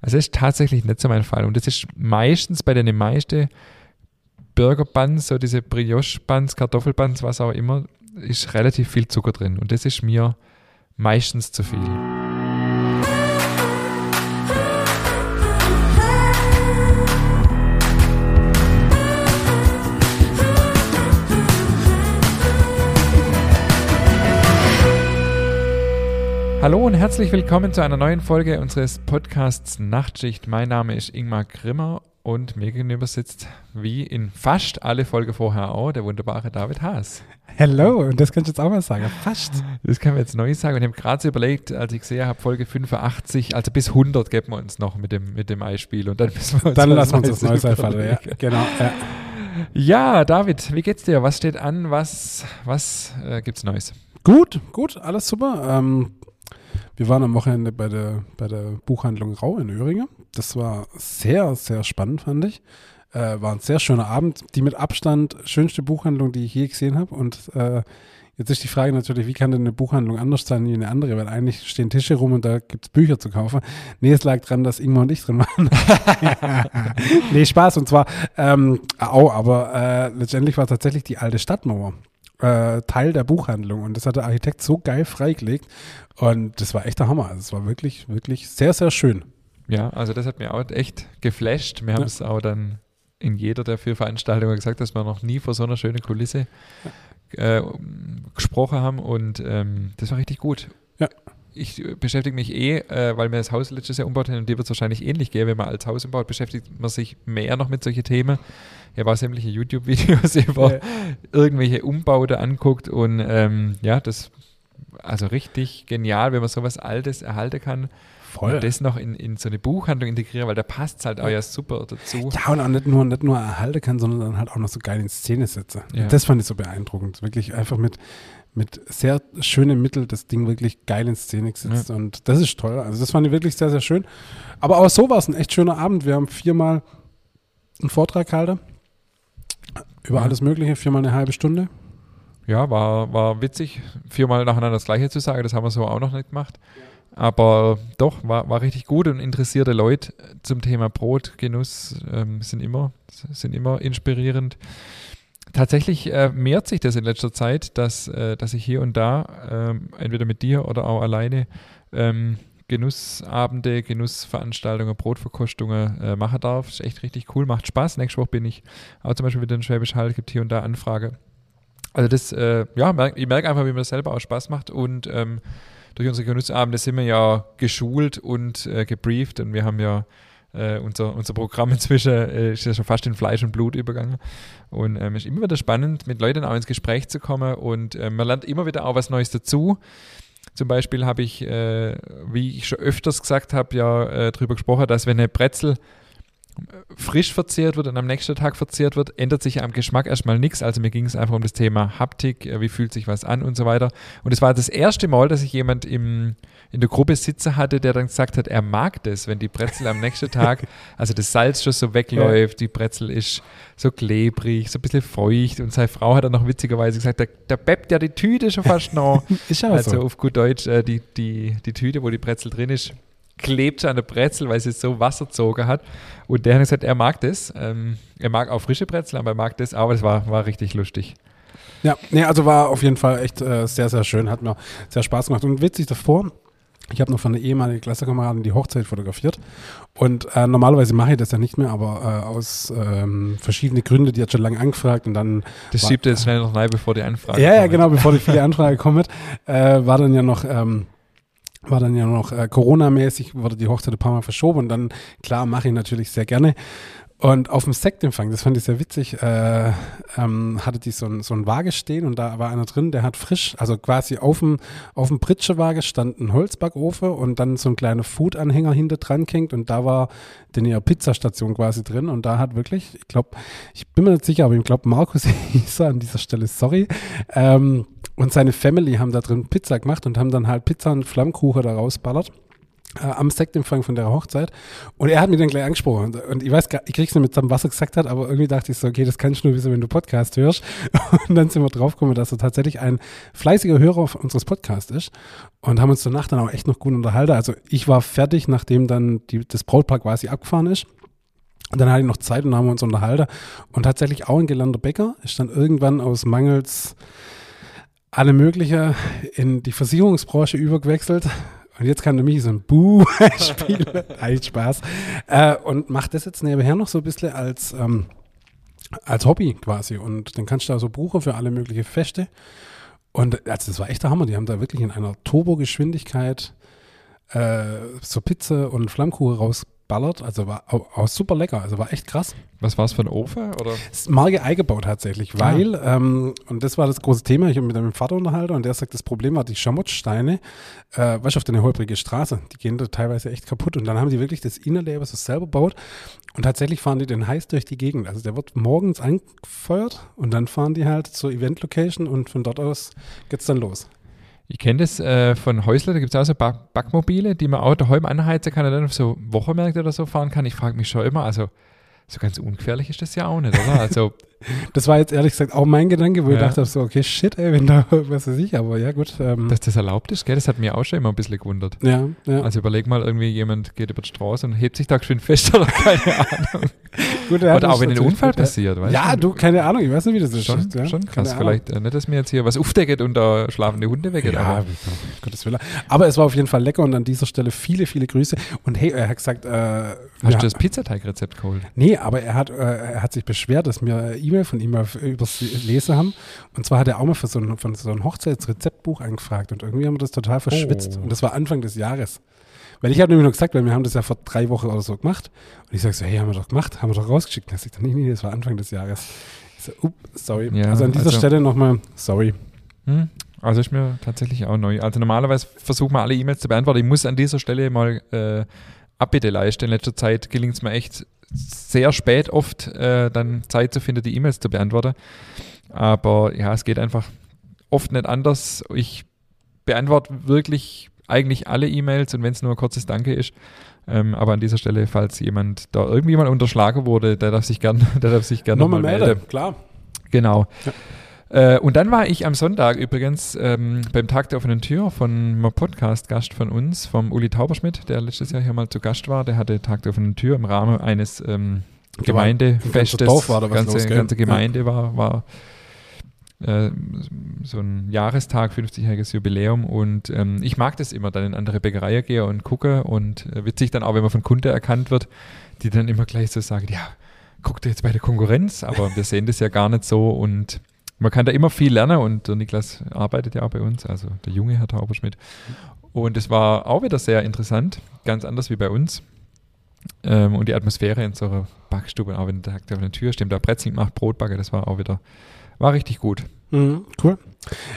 Also das ist tatsächlich nicht so mein Fall. Und das ist meistens bei den meisten Burger-Buns, so diese Brioche-Buns, Kartoffelbuns, was auch immer, ist relativ viel Zucker drin. Und das ist mir meistens zu viel. Hallo und herzlich willkommen zu einer neuen Folge unseres Podcasts Nachtschicht. Mein Name ist Ingmar Grimmer und mir gegenüber sitzt, wie in fast alle Folgen vorher auch, der wunderbare David Haas. Hello, und das kannst du jetzt auch mal sagen, fast. Das kann man jetzt neu sagen. Und ich habe gerade so überlegt, als ich gesehen habe, Folge 85, also bis 100 geben wir uns noch mit dem, mit dem Eispiel und dann müssen wir uns Dann lassen wir uns das Neues einfallen, ja. Genau, ja. Ja, David, wie geht's dir? Was steht an? Was, was äh, gibt's Neues? Gut, gut, alles super. Ähm, wir waren am Wochenende bei der, bei der Buchhandlung Rau in Öhringen. Das war sehr, sehr spannend, fand ich. Äh, war ein sehr schöner Abend. Die mit Abstand schönste Buchhandlung, die ich je gesehen habe. Und äh, jetzt ist die Frage natürlich, wie kann denn eine Buchhandlung anders sein wie eine andere? Weil eigentlich stehen Tische rum und da gibt es Bücher zu kaufen. Nee, es lag dran, dass Ingmar und ich drin waren. nee, Spaß. Und zwar, ähm, auch, aber äh, letztendlich war tatsächlich die alte Stadtmauer äh, Teil der Buchhandlung und das hat der Architekt so geil freigelegt und das war echt der Hammer. Also es war wirklich, wirklich sehr, sehr schön. Ja, also das hat mir auch echt geflasht. Wir haben es auch dann in jeder der vier Veranstaltungen gesagt, dass wir noch nie vor so einer schönen Kulisse äh, gesprochen haben und ähm, das war richtig gut. Ja. Ich beschäftige mich eh, äh, weil wir das Haus letztes Jahr umbaut haben und dir wird es wahrscheinlich ähnlich gehen, wenn man als Haus umbaut, beschäftigt man sich mehr noch mit solchen Themen. Habe auch sämtliche YouTube-Videos über ja. irgendwelche Umbauten anguckt und ähm, ja, das also richtig genial, wenn man sowas Altes erhalten kann. Voll. Und das noch in, in so eine Buchhandlung integrieren, weil da passt es halt auch ja super dazu. Ja, und auch nicht nur, nicht nur erhalten kann, sondern dann halt auch noch so geil in Szene setze. Ja. Das fand ich so beeindruckend. Wirklich einfach mit, mit sehr schönen Mitteln das Ding wirklich geil in Szene gesetzt. Ja. Und das ist toll. Also das fand ich wirklich sehr, sehr schön. Aber auch so war es ein echt schöner Abend. Wir haben viermal einen Vortrag gehalten. Über ja. alles Mögliche, viermal eine halbe Stunde. Ja, war, war witzig, viermal nacheinander das Gleiche zu sagen. Das haben wir so auch noch nicht gemacht. Aber doch, war, war richtig gut und interessierte Leute zum Thema Brotgenuss ähm, sind, immer, sind immer inspirierend. Tatsächlich äh, mehrt sich das in letzter Zeit, dass, äh, dass ich hier und da, äh, entweder mit dir oder auch alleine, ähm, Genussabende, Genussveranstaltungen, Brotverkostungen äh, machen darf. Ist echt richtig cool, macht Spaß. Nächste Woche bin ich auch zum Beispiel wieder in Schwäbisch Hall, gibt hier und da Anfrage. Also das, äh, ja, merk, ich merke einfach, wie mir das selber auch Spaß macht und ähm, durch unsere Genussabende sind wir ja geschult und äh, gebrieft und wir haben ja äh, unser, unser Programm inzwischen äh, ist ja schon fast in Fleisch und Blut übergangen. Und ähm, ist immer wieder spannend, mit Leuten auch ins Gespräch zu kommen und äh, man lernt immer wieder auch was Neues dazu. Zum Beispiel habe ich, äh, wie ich schon öfters gesagt habe, ja äh, darüber gesprochen, dass wenn eine Brezel frisch verzehrt wird und am nächsten Tag verzehrt wird, ändert sich am Geschmack erstmal nichts. Also mir ging es einfach um das Thema Haptik, äh, wie fühlt sich was an und so weiter. Und es war das erste Mal, dass ich jemand im, in der Gruppe Sitze hatte, der dann gesagt hat, er mag das, wenn die Brezel am nächsten Tag, also das Salz schon so wegläuft, die Brezel ist so klebrig, so ein bisschen feucht und seine Frau hat dann noch witzigerweise gesagt, da, da beppt ja die Tüte schon fast noch. ist also so. auf gut Deutsch, äh, die, die, die Tüte, wo die Brezel drin ist, klebt an der Brezel, weil sie so Wasserzogen hat. Und der hat gesagt, er mag das. Ähm, er mag auch frische Brezel, aber er mag das. Aber das war, war richtig lustig. Ja, nee, also war auf jeden Fall echt äh, sehr, sehr schön. Hat mir sehr Spaß gemacht. Und witzig davor, ich habe noch von einer ehemaligen Klassenkameradin die Hochzeit fotografiert. Und äh, normalerweise mache ich das ja nicht mehr, aber äh, aus ähm, verschiedenen Gründen, die hat schon lange angefragt und dann. Das schiebt jetzt schnell noch rein, bevor die Anfrage Ja, kommt. ja, genau, bevor die viele Anfrage kommt, äh, war dann ja noch. Ähm, war dann ja noch äh, Corona-mäßig, wurde die Hochzeit ein paar Mal verschoben und dann, klar, mache ich natürlich sehr gerne. Und auf dem Sektempfang, das fand ich sehr witzig, äh, ähm, hatte die so ein, so ein Waage stehen und da war einer drin, der hat frisch, also quasi auf dem, auf dem Pritschewaage stand ein Holzbackofen und dann so ein kleiner Food-Anhänger hinter dran hängt und da war denn ihre Pizzastation quasi drin und da hat wirklich, ich glaube, ich bin mir nicht sicher, aber ich glaube, Markus hieß er an dieser Stelle, sorry, ähm, und seine Family haben da drin Pizza gemacht und haben dann halt Pizza und Flammkuchen da rausballert. Äh, am Sektempfang von der Hochzeit. Und er hat mich dann gleich angesprochen. Und, ich weiß gar ich krieg's nicht mit zusammen, was er gesagt hat, aber irgendwie dachte ich so, okay, das kannst du nur wissen, wenn du Podcast hörst. Und dann sind wir draufgekommen, dass er tatsächlich ein fleißiger Hörer unseres Podcasts ist. Und haben uns danach dann auch echt noch gut unterhalten. Also ich war fertig, nachdem dann die, das Brautpaar quasi abgefahren ist. Und dann hatte ich noch Zeit und haben wir uns unterhalten. Und tatsächlich auch ein gelernter Bäcker ist dann irgendwann aus Mangels alle mögliche in die Versicherungsbranche übergewechselt. Und jetzt kann nämlich so ein Buh spielen. Eigentlich Spaß. Äh, und macht das jetzt nebenher noch so ein bisschen als, ähm, als Hobby quasi. Und dann kannst du da so buchen für alle möglichen Feste. Und also das war echt der Hammer. Die haben da wirklich in einer Turbogeschwindigkeit äh, so Pizza und Flammkuchen rausballert. Also war auch, auch super lecker. Also war echt krass. Was war es für ein Ofen? Oder? Marke eingebaut tatsächlich, weil, ähm, und das war das große Thema, ich habe mit meinem Vater unterhalten und der sagt, das Problem war die Schamottsteine, äh, weißt du, auf der holprige Straße, die gehen da teilweise echt kaputt und dann haben die wirklich das Innerleben so selber gebaut und tatsächlich fahren die den heiß durch die Gegend. Also der wird morgens angefeuert und dann fahren die halt zur Event-Location und von dort aus geht's dann los. Ich kenne das äh, von Häusler, da gibt es auch so Back Backmobile, die man auch daheim anheizen kann und dann auf so Wochenmärkte oder so fahren kann. Ich frage mich schon immer, also so ganz ungefährlich ist das ja auch nicht, oder? Also, Das war jetzt ehrlich gesagt auch mein Gedanke, wo ich Ja. dachte so, okay, shit, ey, wenn da, was weiß ich, aber ja gut. Ähm, dass das erlaubt ist, gell? Das hat mir auch schon immer ein bisschen gewundert. ja, ja. Also überleg mal, irgendwie jemand geht über die Straße und hebt sich da geschwind fest oder keine Ahnung. gut, ja, oder auch wenn ein Unfall gut, ja. passiert, weißt Ja, du, keine Ahnung, ich weiß nicht, wie das ist. Schon, ja, schon krass. Vielleicht äh, nicht, dass mir jetzt hier was aufdeckt und da schlafende Hunde weggeht. Ja, aber Gottes Willen. Aber es war auf jeden Fall lecker und an dieser Stelle viele, viele Grüße. Und hey, er hat gesagt, äh, hast ja, du das Pizzateigrezept geholt? nee, aber er hat, äh, er hat sich beschwert, dass wir eine E-Mail von ihm auf- übers Lesen haben. Und zwar hat er auch mal für so ein, von so ein Hochzeitsrezeptbuch angefragt und irgendwie haben wir das total verschwitzt. Oh. Und das war Anfang des Jahres. Weil ich habe nämlich noch gesagt, weil wir haben das ja vor drei Wochen oder so gemacht. Und ich sage so, hey, haben wir doch gemacht, haben wir doch rausgeschickt. Und sagt, nee, nee, das war Anfang des Jahres. Ich so, up, sorry. Ja, also an dieser also- Stelle nochmal, sorry. Hm? Also ist mir tatsächlich auch neu. Also normalerweise versuchen wir alle E-Mails zu beantworten. Ich muss an dieser Stelle mal äh, Abbitte leisten. In letzter Zeit gelingt es mir echt sehr spät oft, äh, dann Zeit zu finden, die E-Mails zu beantworten. Aber ja, es geht einfach oft nicht anders. Ich beantworte wirklich eigentlich alle E-Mails und wenn es nur ein kurzes Danke ist. Ähm, aber an dieser Stelle, falls jemand da irgendwie mal unterschlagen wurde, der darf sich gerne der darf sich gerne Nochmal mal melden, melden. klar. Genau. Äh, und dann war ich am Sonntag übrigens ähm, beim Tag der offenen Tür von einem Podcast-Gast von uns, vom Uli Tauberschmidt, der letztes Jahr hier mal zu Gast war. Der hatte Tag der offenen Tür im Rahmen eines ähm, Gemeindefestes. Dorf war da was ganze, los, ganze Ja. Gemeinde war, war äh, so ein Jahrestag, 50-jähriges Jubiläum. Und ähm, ich mag das immer, dann in andere Bäckereien gehe und gucke. Und äh, witzig dann auch, wenn man von Kunde erkannt wird, die dann immer gleich so sagen, ja, guck dir jetzt bei der Konkurrenz, aber wir sehen das ja gar nicht so und man kann da immer viel lernen und der Niklas arbeitet ja auch bei uns, also der junge Herr Tauberschmidt. Und es war auch wieder sehr interessant, ganz anders wie bei uns. Ähm, und die Atmosphäre in so einer Backstube, auch wenn der Tag der Tür steht, da Brezeln macht, Brotbacke, das war auch wieder, war richtig gut. Mhm, cool.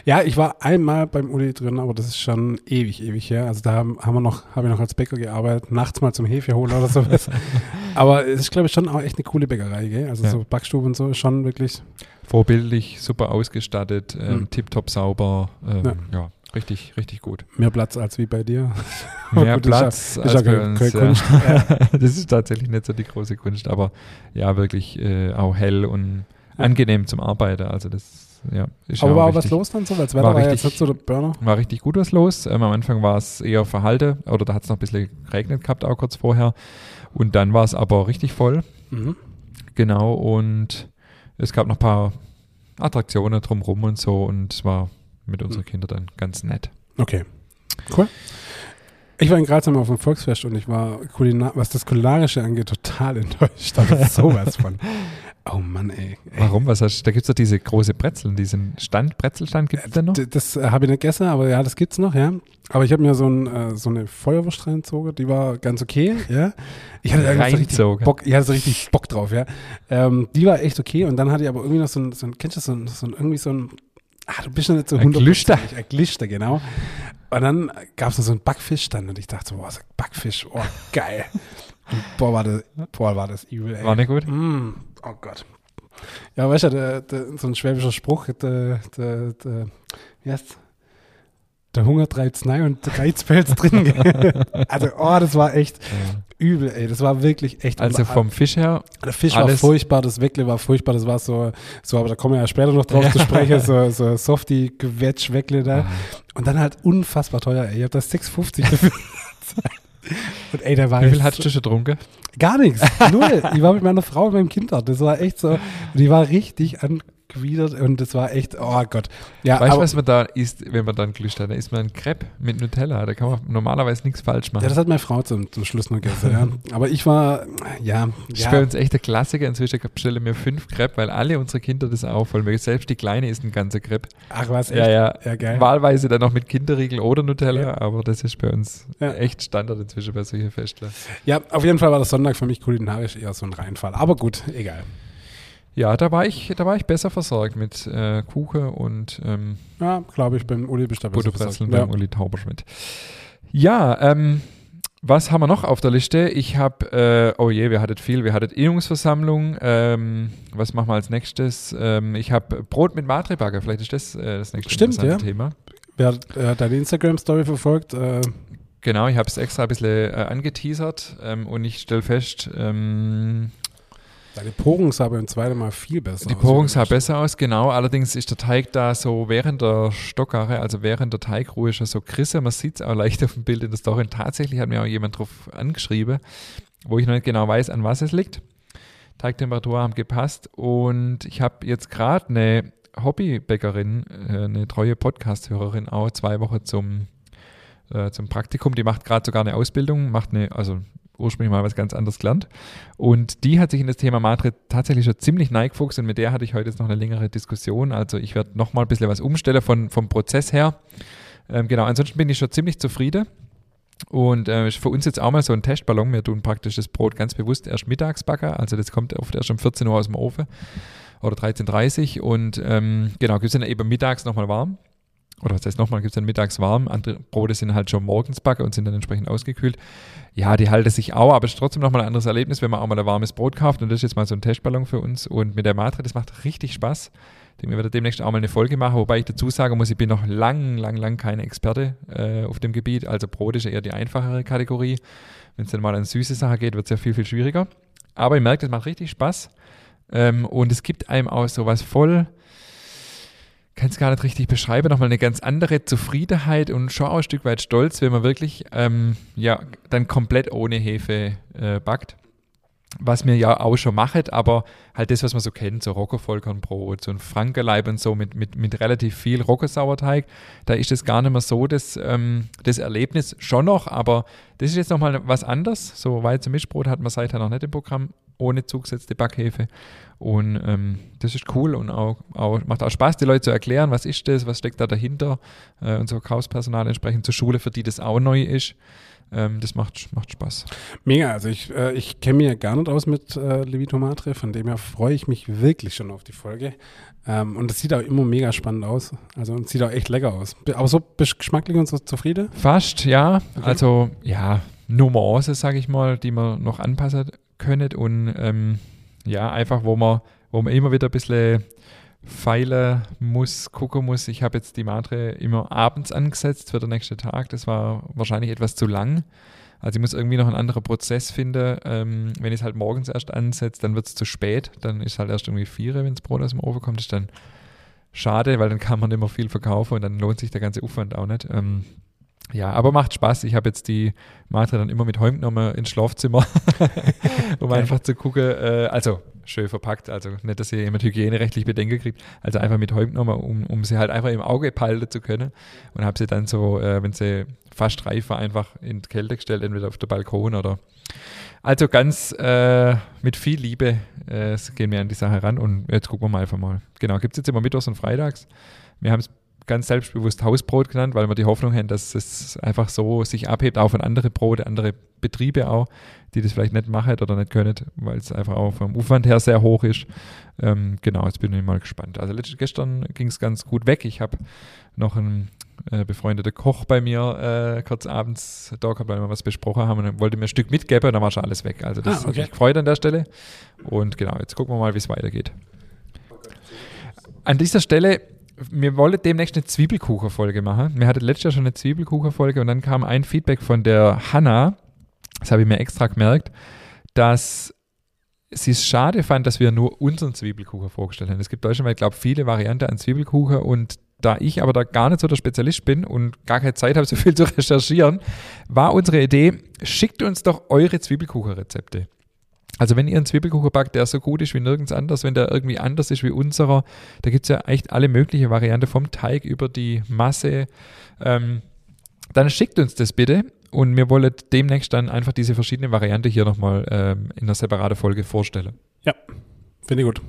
Ja, ich war einmal beim Uli drin, aber das ist schon ewig, ewig her. Also da haben, haben wir noch, habe ich noch als Bäcker gearbeitet, nachts mal zum Hefe holen oder sowas. aber es ist, glaube ich, schon auch echt eine coole Bäckerei, gell? Also Ja. so Backstube und so ist schon wirklich. Vorbildlich, super ausgestattet, ähm, Mhm. tipptopp sauber, ähm, Ja. ja. richtig, richtig gut. Mehr Platz als wie bei dir. Mehr Gut, ist ja- Platz ist als ja bei uns. keine ja. Kunst. das ist tatsächlich nicht so die große Kunst, aber ja, wirklich äh, auch hell und angenehm zum Arbeiten. Also das ja, ist aber ja war auch auch was richtig, los dann so? Das Wetter War war, jetzt richtig- so der Burner. war richtig gut was los. Ähm, am Anfang war es eher verhalte oder da hat es noch ein bisschen geregnet gehabt, auch kurz vorher. Und dann war es aber richtig voll, Mhm. genau. Und es gab noch ein paar Attraktionen drumrum und so und es war mit unseren Mhm. Kindern dann ganz nett. Okay. Cool. Ich war in Graz einmal auf dem Volksfest und ich war, was das Kulinarische angeht, total enttäuscht. Aber sowas von. Oh Mann, ey. Warum? Was hast, da gibt es doch diese große Brezeln, diesen Stand, Brezelstand gibt es denn noch? Das äh, habe ich nicht gegessen, aber ja, das gibt's noch, ja. Aber ich habe mir so, ein, äh, so eine Feuerwurst reingezogen, die war ganz okay, ja. Ich hatte so richtig. Bock, ich hatte so richtig Bock drauf, ja. Ähm, die war echt okay und dann hatte ich aber irgendwie noch so ein, so ein kennst du das, so ein, so ein irgendwie so ein, ah, du bist ja nicht so Ein 100%. Glüster. Ein Glüster, genau. Und dann gab es noch so einen Backfischstand und ich dachte so, boah, so Backfisch, oh, geil. Boah, war das, boah, war das übel, ey. War nicht gut? Mm, oh Gott. Ja, weißt du, der, der, so ein schwäbischer Spruch, der, der, der, wie heißt der Hunger treibt's nein und der Reizpelz drin. also, oh, das war echt übel, ey. Das war wirklich echt. Also vom Fisch her. Der Fisch war furchtbar, das Weckle war furchtbar, das war so, so, aber da kommen wir ja später noch drauf zu sprechen, so, so softy Gewetsch Weckle da. Und dann halt unfassbar teuer, ey. Ich hab das 6,50 dafür Und ey, der war Wie viel hattest du schon getrunken? Gar nichts. Null. ich war mit meiner Frau und meinem Kind dort. Das war echt so. Die war richtig an gewidert und das war echt, oh Gott. Ja, weißt du, was man da isst, wenn man dann Glück hat? Da isst man ein Crepe mit Nutella. Da kann man normalerweise nichts falsch machen. Ja, das hat meine Frau zum, zum Schluss noch gegessen, ja. Aber ich war, ja. Das ist ja. bei uns echt der Klassiker. Inzwischen bestelle mir fünf Crepe, weil alle unsere Kinder das auch wollen. Selbst die Kleine isst ein ganzer Crepe. Ach was, echt? Ja, ja. ja geil. Wahlweise dann noch mit Kinderriegel oder Nutella, ja. aber das ist bei uns echt Standard inzwischen bei solchen Festlern. Ja, auf jeden Fall war der Sonntag für mich kulinarisch eher so ein Reinfall. Aber gut, egal. Ja, da war ich, da war ich besser versorgt mit äh, Kuchen und ähm, ja, glaube ich, beim Uli du besser versorgt. beim ja. Uli Tauberschmidt. Ja, ähm, was haben wir noch auf der Liste? Ich habe, äh, oh je, wir hattet viel. Wir hattet Innungsversammlung. Ähm, was machen wir als nächstes? Ähm, ich habe Brot mit Matrebagger. Vielleicht ist das äh, das nächste Stimmt, ja. Thema. Wer hat, hat deine Instagram-Story verfolgt? Äh, genau, ich habe es extra ein bisschen äh, angeteasert ähm, und ich stelle fest, ähm, Deine Porung sah beim zweiten Mal viel besser Die aus. Die Porung sah besser aus, genau. Allerdings ist der Teig da so während der Stockare, also während der Teigruhe schon so krisse. Man sieht es auch leicht auf dem Bild in der Story. Und tatsächlich hat mir auch jemand drauf angeschrieben, wo ich noch nicht genau weiß, an was es liegt. Teigtemperatur haben gepasst. Und ich habe jetzt gerade eine Hobbybäckerin, äh, eine treue Podcast-Hörerin auch zwei Wochen zum, äh, zum Praktikum. Die macht gerade sogar eine Ausbildung, macht eine, also ursprünglich mal was ganz anderes gelernt. Und die hat sich in das Thema Matre tatsächlich schon ziemlich neigefuchst und mit der hatte ich heute jetzt noch eine längere Diskussion. Also ich werde nochmal ein bisschen was umstellen von, vom Prozess her. Ähm, genau, ansonsten bin ich schon ziemlich zufrieden. Und äh, ist für uns jetzt auch mal so ein Testballon. Wir tun praktisch das Brot ganz bewusst erst mittags backen. Also das kommt oft erst um 14 Uhr aus dem Ofen oder 13.30 Uhr. Und ähm, genau, gibt es dann eben mittags nochmal warm oder was heißt nochmal, gibt es dann mittags warm. Andere Brote sind halt schon morgens backen und sind dann entsprechend ausgekühlt. Ja, die halten sich auch, aber es ist trotzdem nochmal ein anderes Erlebnis, wenn man auch mal ein warmes Brot kauft. Und das ist jetzt mal so ein Testballon für uns. Und mit der Matre, das macht richtig Spaß. Ich werde demnächst auch mal eine Folge machen, wobei ich dazu sagen muss, ich bin noch lang, lang, lang keine Experte äh, auf dem Gebiet. Also Brot ist ja eher die einfachere Kategorie. Wenn es dann mal an süße Sachen geht, wird es ja viel, viel schwieriger. Aber ich merke, das macht richtig Spaß. Ähm, und es gibt einem auch so was voll kann es gar nicht richtig beschreiben, nochmal eine ganz andere Zufriedenheit und schon auch ein Stück weit Stolz, wenn man wirklich ähm, ja, dann komplett ohne Hefe äh, backt. Was mir ja auch schon macht, aber halt das, was man so kennt, so Rockervollkornbrot, so ein Frankenleib und so mit, mit, mit relativ viel Rockersauerteig, da ist es gar nicht mehr so das, ähm, das Erlebnis schon noch, aber das ist jetzt nochmal was anderes. So Weizen-Mischbrot hat man seither noch nicht im Programm ohne zugesetzte Backhefe. Und ähm, das ist cool und auch, auch, macht auch Spaß, die Leute zu erklären, was ist das, was steckt da dahinter. Äh, unser Verkaufspersonal entsprechend zur Schule, für die das auch neu ist. Ähm, das macht, macht Spaß. Mega, also ich, äh, ich kenne mich ja gar nicht aus mit äh, Levito Matre, von dem her freue ich mich wirklich schon auf die Folge. Ähm, und es sieht auch immer mega spannend aus. Also und sieht auch echt lecker aus. Aber so geschmacklich und so zufrieden? Fast, ja. Okay. Also ja, Nuancen, sage ich mal, die man noch anpassen können und ähm, ja, einfach, wo man, wo man immer wieder ein bisschen feilen muss, gucken muss. Ich habe jetzt die Matre immer abends angesetzt für den nächsten Tag. Das war wahrscheinlich etwas zu lang. Also ich muss irgendwie noch einen anderen Prozess finden. Ähm, wenn ich es halt morgens erst ansetze, dann wird es zu spät. Dann ist halt erst irgendwie vier, wenn das Brot aus dem Ofen kommt. Das ist dann schade, weil dann kann man immer viel verkaufen und dann lohnt sich der ganze Aufwand auch nicht. Ähm, ja, aber macht Spaß. Ich habe jetzt die Matre dann immer mit heimgenommen ins Schlafzimmer, um okay. einfach zu gucken. Äh, also schön verpackt, also nicht, dass ihr jemand hygienerechtlich Bedenken kriegt. Also einfach mit heimgenommen, um, um sie halt einfach im Auge behalten zu können. Und habe sie dann so, äh, wenn sie fast reif war, einfach in die Kälte gestellt, entweder auf den Balkon oder. Also ganz äh, mit viel Liebe äh, gehen wir an die Sache ran und jetzt gucken wir mal einfach mal. Genau, gibt es jetzt immer mittwochs und freitags. Wir haben es ganz selbstbewusst Hausbrot genannt, weil wir die Hoffnung haben, dass es einfach so sich abhebt, auch von anderen Brote, andere Betriebe auch, die das vielleicht nicht machen oder nicht können, weil es einfach auch vom Aufwand her sehr hoch ist. Ähm, genau, jetzt bin ich mal gespannt. Also gestern ging es ganz gut weg. Ich habe noch einen äh, befreundeten Koch bei mir äh, kurz abends da gehabt, weil wir was besprochen haben und wollte mir ein Stück mitgeben und dann war schon alles weg. Also das ah, okay. hat mich gefreut an der Stelle. Und genau, jetzt gucken wir mal, wie es weitergeht. An dieser Stelle wir wollen demnächst eine Zwiebelkuchenfolge machen. Wir hatten letztes Jahr schon eine Zwiebelkuchenfolge und dann kam ein Feedback von der Hanna, das habe ich mir extra gemerkt, dass sie es schade fand, dass wir nur unseren Zwiebelkuchen vorgestellt haben. Es gibt deutschlandweit, glaube ich, viele Varianten an Zwiebelkuchen und da ich aber da gar nicht so der Spezialist bin und gar keine Zeit habe, so viel zu recherchieren, war unsere Idee, schickt uns doch eure Zwiebelkuchenrezepte. Also wenn ihr einen Zwiebelkuchen backt, der so gut ist wie nirgends anders, wenn der irgendwie anders ist wie unserer, da gibt es ja echt alle möglichen Varianten vom Teig über die Masse, ähm, dann schickt uns das bitte und wir wollen demnächst dann einfach diese verschiedenen Varianten hier nochmal ähm, in einer separaten Folge vorstellen. Ja, finde ich gut.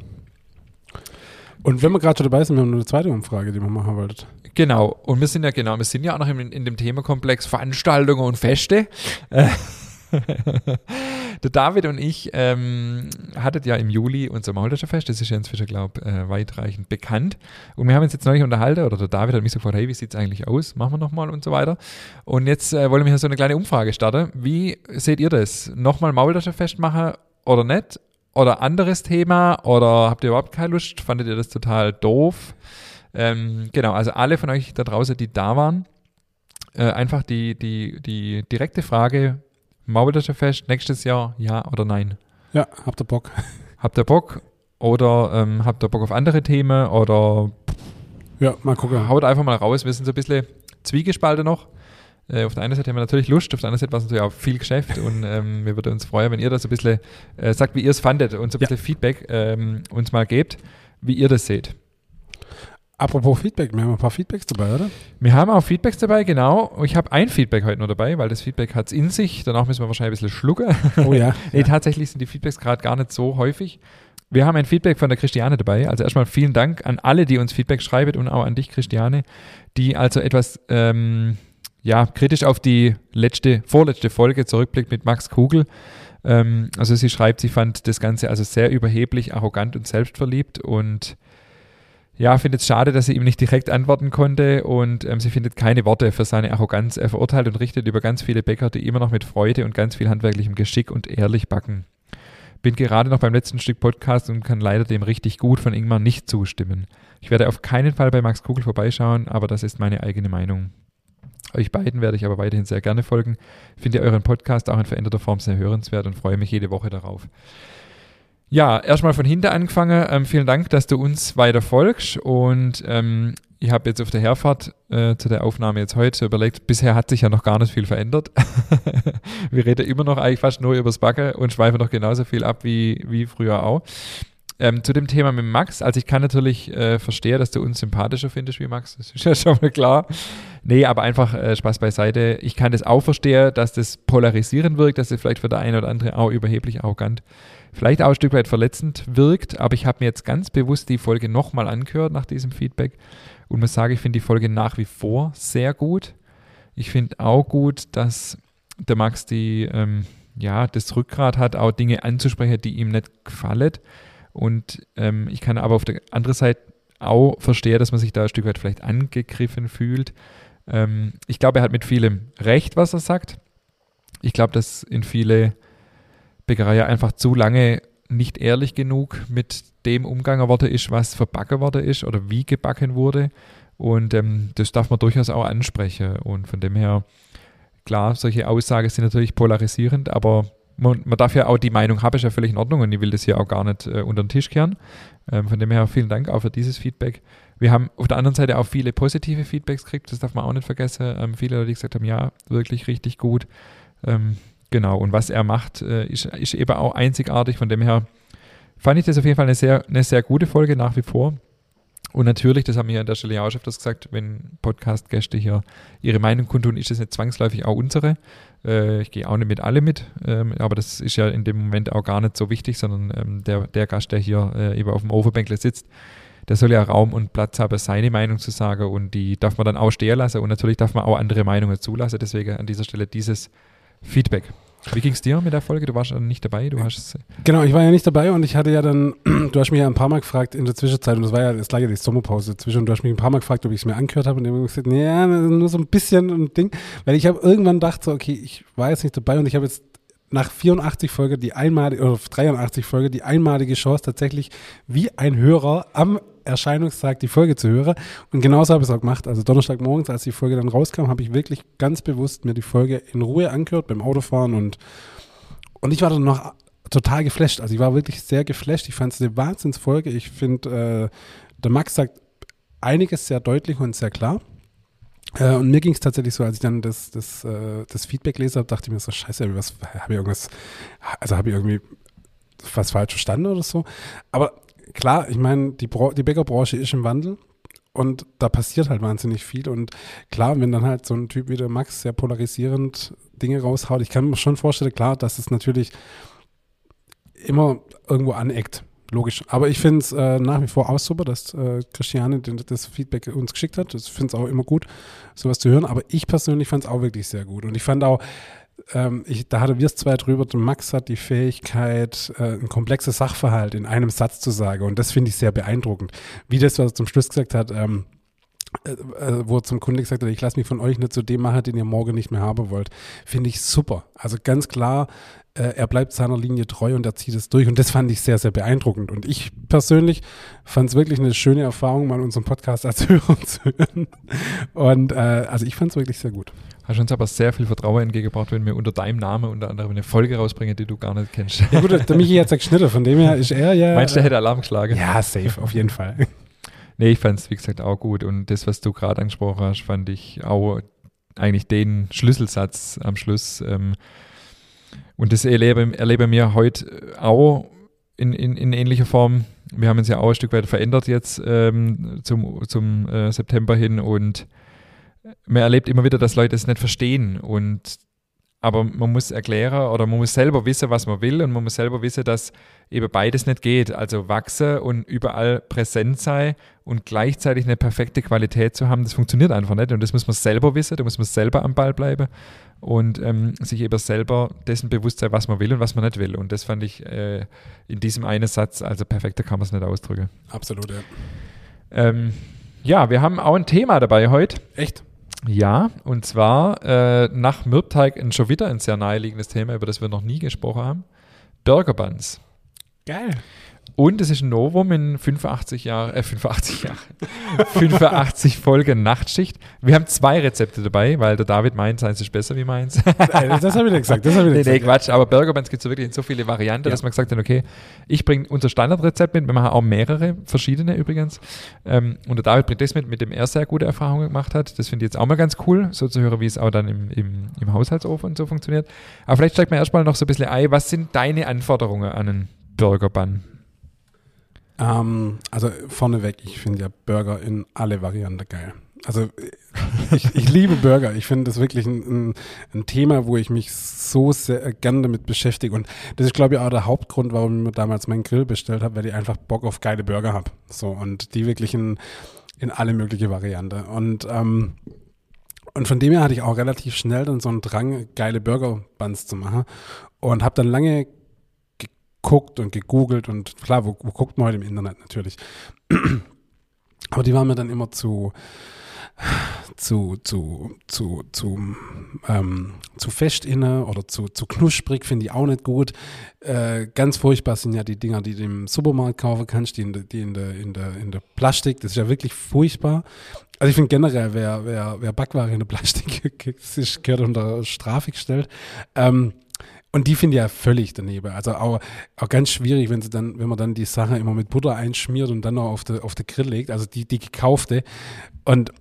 Und wenn wir gerade schon dabei sind, wir haben noch eine zweite Umfrage, die wir machen wollten. Genau, und wir sind ja genau, wir sind ja auch noch in, in dem Themenkomplex Veranstaltungen und Feste. Äh, der David und ich ähm, hattet ja im Juli unser Maultaschenfest, das ist ja inzwischen, glaube ich, äh, weitreichend bekannt. Und wir haben uns jetzt neulich unterhalten, oder der David hat mich so gefragt, hey, wie sieht es eigentlich aus? Machen wir nochmal und so weiter. Und jetzt äh, wollen wir hier so eine kleine Umfrage starten. Wie seht ihr das? Nochmal Maultaschenfest machen oder nicht? Oder anderes Thema? Oder habt ihr überhaupt keine Lust? Fandet ihr das total doof? Ähm, genau, also alle von euch da draußen, die da waren, äh, einfach die, die, die direkte Frage, Maultaschenfest nächstes Jahr, ja oder nein? Ja, habt ihr Bock? Habt ihr Bock? Oder ähm, habt ihr Bock auf andere Themen? Oder Ja, mal gucken. haut einfach mal raus. Wir sind so ein bisschen zwiegespalten noch. Äh, auf der einen Seite haben wir natürlich Lust, auf der anderen Seite war es natürlich auch viel Geschäft und ähm, wir würden uns freuen, wenn ihr das so ein bisschen äh, sagt, wie ihr es fandet und so ein Ja. bisschen Feedback ähm, uns mal gebt, wie ihr das seht. Apropos Feedback, wir haben ein paar Feedbacks dabei, oder? Wir haben auch Feedbacks dabei, genau. Ich habe ein Feedback heute nur dabei, weil das Feedback hat es in sich. Danach müssen wir wahrscheinlich ein bisschen schlucken. Oh ja. Nee, ja. tatsächlich sind die Feedbacks gerade gar nicht so häufig. Wir haben ein Feedback von der Christiane dabei. Also erstmal vielen Dank an alle, die uns Feedback schreiben und auch an dich, Christiane, die also etwas ähm, ja, kritisch auf die letzte, vorletzte Folge zurückblickt mit Max Kugel. Ähm, also sie schreibt, sie fand das Ganze also sehr überheblich, arrogant und selbstverliebt und ja, findet es schade, dass sie ihm nicht direkt antworten konnte und ähm, sie findet keine Worte für seine Arroganz. Er verurteilt und richtet über ganz viele Bäcker, die immer noch mit Freude und ganz viel handwerklichem Geschick und ehrlich backen. Bin gerade noch beim letzten Stück Podcast und kann leider dem richtig gut von Ingmar nicht zustimmen. Ich werde auf keinen Fall bei Max Kugel vorbeischauen, aber das ist meine eigene Meinung. Euch beiden werde ich aber weiterhin sehr gerne folgen. Finde euren Podcast auch in veränderter Form sehr hörenswert und freue mich jede Woche darauf. Ja, erstmal von hinten angefangen. Ähm, vielen Dank, dass du uns weiter folgst. Und ähm, ich habe jetzt auf der Herfahrt äh, zu der Aufnahme jetzt heute überlegt, bisher hat sich ja noch gar nicht viel verändert. Wir reden immer noch eigentlich fast nur übers Backen und schweifen noch genauso viel ab wie, wie früher auch. Ähm, zu dem Thema mit Max, also ich kann natürlich äh, verstehen, dass du uns sympathischer findest wie Max, das ist ja schon mal klar. Nee, aber einfach äh, Spaß beiseite. Ich kann das auch verstehen, dass das polarisierend wirkt, dass es vielleicht für der eine oder andere auch überheblich arrogant, vielleicht auch ein Stück weit verletzend wirkt, aber ich habe mir jetzt ganz bewusst die Folge nochmal angehört nach diesem Feedback und muss sagen, ich finde die Folge nach wie vor sehr gut. Ich finde auch gut, dass der Max die, ähm, ja, das Rückgrat hat, auch Dinge anzusprechen, die ihm nicht gefallen. Und ähm, ich kann aber auf der anderen Seite auch verstehen, dass man sich da ein Stück weit vielleicht angegriffen fühlt. Ähm, ich glaube, er hat mit vielem Recht, was er sagt. Ich glaube, dass in viele Bäckereien einfach zu lange nicht ehrlich genug mit dem umgegangen worden ist, was verbacken worden ist oder wie gebacken wurde. Und ähm, das darf man durchaus auch ansprechen. Und von dem her, klar, solche Aussagen sind natürlich polarisierend, aber man, man darf ja auch die Meinung haben, ist ja völlig in Ordnung und ich will das hier auch gar nicht äh, unter den Tisch kehren. Ähm, von dem her vielen Dank auch für dieses Feedback. Wir haben auf der anderen Seite auch viele positive Feedbacks gekriegt, das darf man auch nicht vergessen. Ähm, viele, die gesagt haben, ja, wirklich richtig gut. Ähm, genau, und was er macht, äh, ist, ist eben auch einzigartig. Von dem her fand ich das auf jeden Fall eine sehr, eine sehr gute Folge nach wie vor. Und natürlich, das haben wir an der Stelle ja auch öfters gesagt, wenn Podcast-Gäste hier ihre Meinung kundtun, ist das nicht zwangsläufig auch unsere. Äh, ich gehe auch nicht mit alle mit, ähm, aber das ist ja in dem Moment auch gar nicht so wichtig, sondern ähm, der, der Gast, der hier äh, eben auf dem Overbänkle sitzt, der soll ja Raum und Platz haben, seine Meinung zu sagen und die darf man dann auch stehen lassen und natürlich darf man auch andere Meinungen zulassen. Deswegen an dieser Stelle dieses Feedback. Wie ging es dir mit der Folge? Du warst ja nicht dabei, du hast Genau, ich war ja nicht dabei und ich hatte ja dann, du hast mich ja ein paar Mal gefragt in der Zwischenzeit, und das war ja, das lag ja die Sommerpause zwischen, und du hast mich ein paar Mal gefragt, ob ich es mir angehört habe und ich habe gesagt, ja, nur so ein bisschen ein Ding, weil ich habe irgendwann gedacht, so, okay, ich war jetzt nicht dabei und ich habe jetzt nach 84 Folge die einmalige, oder 83 Folge die einmalige Chance tatsächlich wie ein Hörer am Erscheinungstag die Folge zu hören. Und genauso habe ich es auch gemacht. Also Donnerstagmorgens, als die Folge dann rauskam, habe ich wirklich ganz bewusst mir die Folge in Ruhe angehört beim Autofahren und, und ich war dann noch total geflasht. Also ich war wirklich sehr geflasht. Ich fand es eine Wahnsinnsfolge. Ich finde, äh, der Max sagt einiges sehr deutlich und sehr klar. Äh, und mir ging es tatsächlich so, als ich dann das, das, äh, das Feedback lese dachte ich mir so, scheiße, habe ich irgendwas, also habe ich irgendwie was falsch verstanden oder so. Aber klar, ich meine, die, die Bäckerbranche ist im Wandel und da passiert halt wahnsinnig viel. Und klar, wenn dann halt so ein Typ wie der Max sehr polarisierend Dinge raushaut, ich kann mir schon vorstellen, klar, dass es natürlich immer irgendwo aneckt. Logisch. Aber ich finde es äh, nach wie vor auch super, dass äh, Christiane das Feedback uns geschickt hat. Ich finde es auch immer gut, sowas zu hören. Aber ich persönlich fand es auch wirklich sehr gut. Und ich fand auch, ähm, ich, da hatten wir es zwei drüber, Max hat die Fähigkeit, äh, ein komplexes Sachverhalt in einem Satz zu sagen. Und das finde ich sehr beeindruckend. Wie das, was er zum Schluss gesagt hat, ähm, äh, äh, wo er zum Kunde gesagt hat, ich lasse mich von euch nicht zu dem machen, den ihr morgen nicht mehr haben wollt, finde ich super. Also ganz klar, äh, er bleibt seiner Linie treu und er zieht es durch. Und das fand ich sehr, sehr beeindruckend. Und ich persönlich fand es wirklich eine schöne Erfahrung, mal unseren Podcast als Hörer zu hören. Und äh, also ich fand es wirklich sehr gut. Hast uns aber sehr viel Vertrauen entgegengebracht, wenn wir unter deinem Namen unter anderem eine Folge rausbringen, die du gar nicht kennst. Ja gut, der Michi hat es geschnitten, von dem her ist er ja. Meinst du, der hätte Alarm geschlagen? Ja, safe, auf jeden Fall. Nee, ich fand es, wie gesagt, auch gut. Und das, was du gerade angesprochen hast, fand ich auch eigentlich den Schlüsselsatz am Schluss. Ähm, und das erlebe, erlebe mir heute auch in, in, in ähnlicher Form. Wir haben uns ja auch ein Stück weit verändert jetzt ähm, zum, zum äh, September hin und man erlebt immer wieder, dass Leute es nicht verstehen und aber man muss erklären oder man muss selber wissen, was man will und man muss selber wissen, dass eben beides nicht geht. Also wachsen und überall präsent sein und gleichzeitig eine perfekte Qualität zu haben, das funktioniert einfach nicht und das muss man selber wissen, da muss man selber am Ball bleiben und ähm, sich eben selber dessen bewusst sein, was man will und was man nicht will. Und das fand ich äh, in diesem einen Satz, also perfekter kann man es nicht ausdrücken. Absolut, ja. Ähm, ja, wir haben auch ein Thema dabei heute. Echt? Ja, und zwar äh, nach Mürbteig ein schon wieder ein sehr naheliegendes Thema, über das wir noch nie gesprochen haben. Burger Buns. Geil. Und es ist ein Novum in 85 Jahre, äh 85 Jahre, 85 Folgen Nachtschicht. Wir haben zwei Rezepte dabei, weil der David meint, seins ist besser wie meins. Das habe ich nicht gesagt, das habe ich nicht nee, gesagt. Nee, Quatsch, aber Burger Buns gibt es wirklich in so viele Varianten, ja. dass man gesagt hat, okay, ich bringe unser Standardrezept mit, wir machen auch mehrere, verschiedene übrigens. Ähm, und der David bringt das mit, mit dem er sehr gute Erfahrungen gemacht hat. Das finde ich jetzt auch mal ganz cool, so zu hören, wie es auch dann im, im, im Haushaltsofen und so funktioniert. Aber vielleicht steigt man erstmal noch so ein bisschen ein, was sind deine Anforderungen an einen Burger Bun? Ähm, also vorneweg, ich finde ja Burger in alle Varianten geil. Also ich, ich liebe Burger. Ich finde das wirklich ein, ein, ein, Thema, wo ich mich so sehr gern damit beschäftige. Und das ist, glaube ich, auch der Hauptgrund, warum ich mir damals meinen Grill bestellt habe, weil ich einfach Bock auf geile Burger habe. So, und die wirklich in, in alle mögliche Varianten. Und, ähm, und von dem her hatte ich auch relativ schnell dann so einen Drang, geile Burger-Buns zu machen. Und habe dann lange geguckt und gegoogelt und klar, wo, wo guckt man heute im Internet natürlich. Aber die waren mir dann immer zu, zu, zu, zu, zu, ähm, zu fest inne oder zu, zu knusprig, finde ich auch nicht gut. Äh, ganz furchtbar sind ja die Dinger, die du im Supermarkt kaufen kannst, die in der, die in der, in der, in der Plastik, das ist ja wirklich furchtbar. Also ich finde generell, wer, wer, wer Backware in der Plastik ist, gehört unter Strafe gestellt. Ähm, und die finde ich ja völlig daneben. Also auch, auch ganz schwierig, wenn sie dann, wenn man dann die Sache immer mit Butter einschmiert und dann noch auf den auf Grill legt, also die, die gekaufte. Und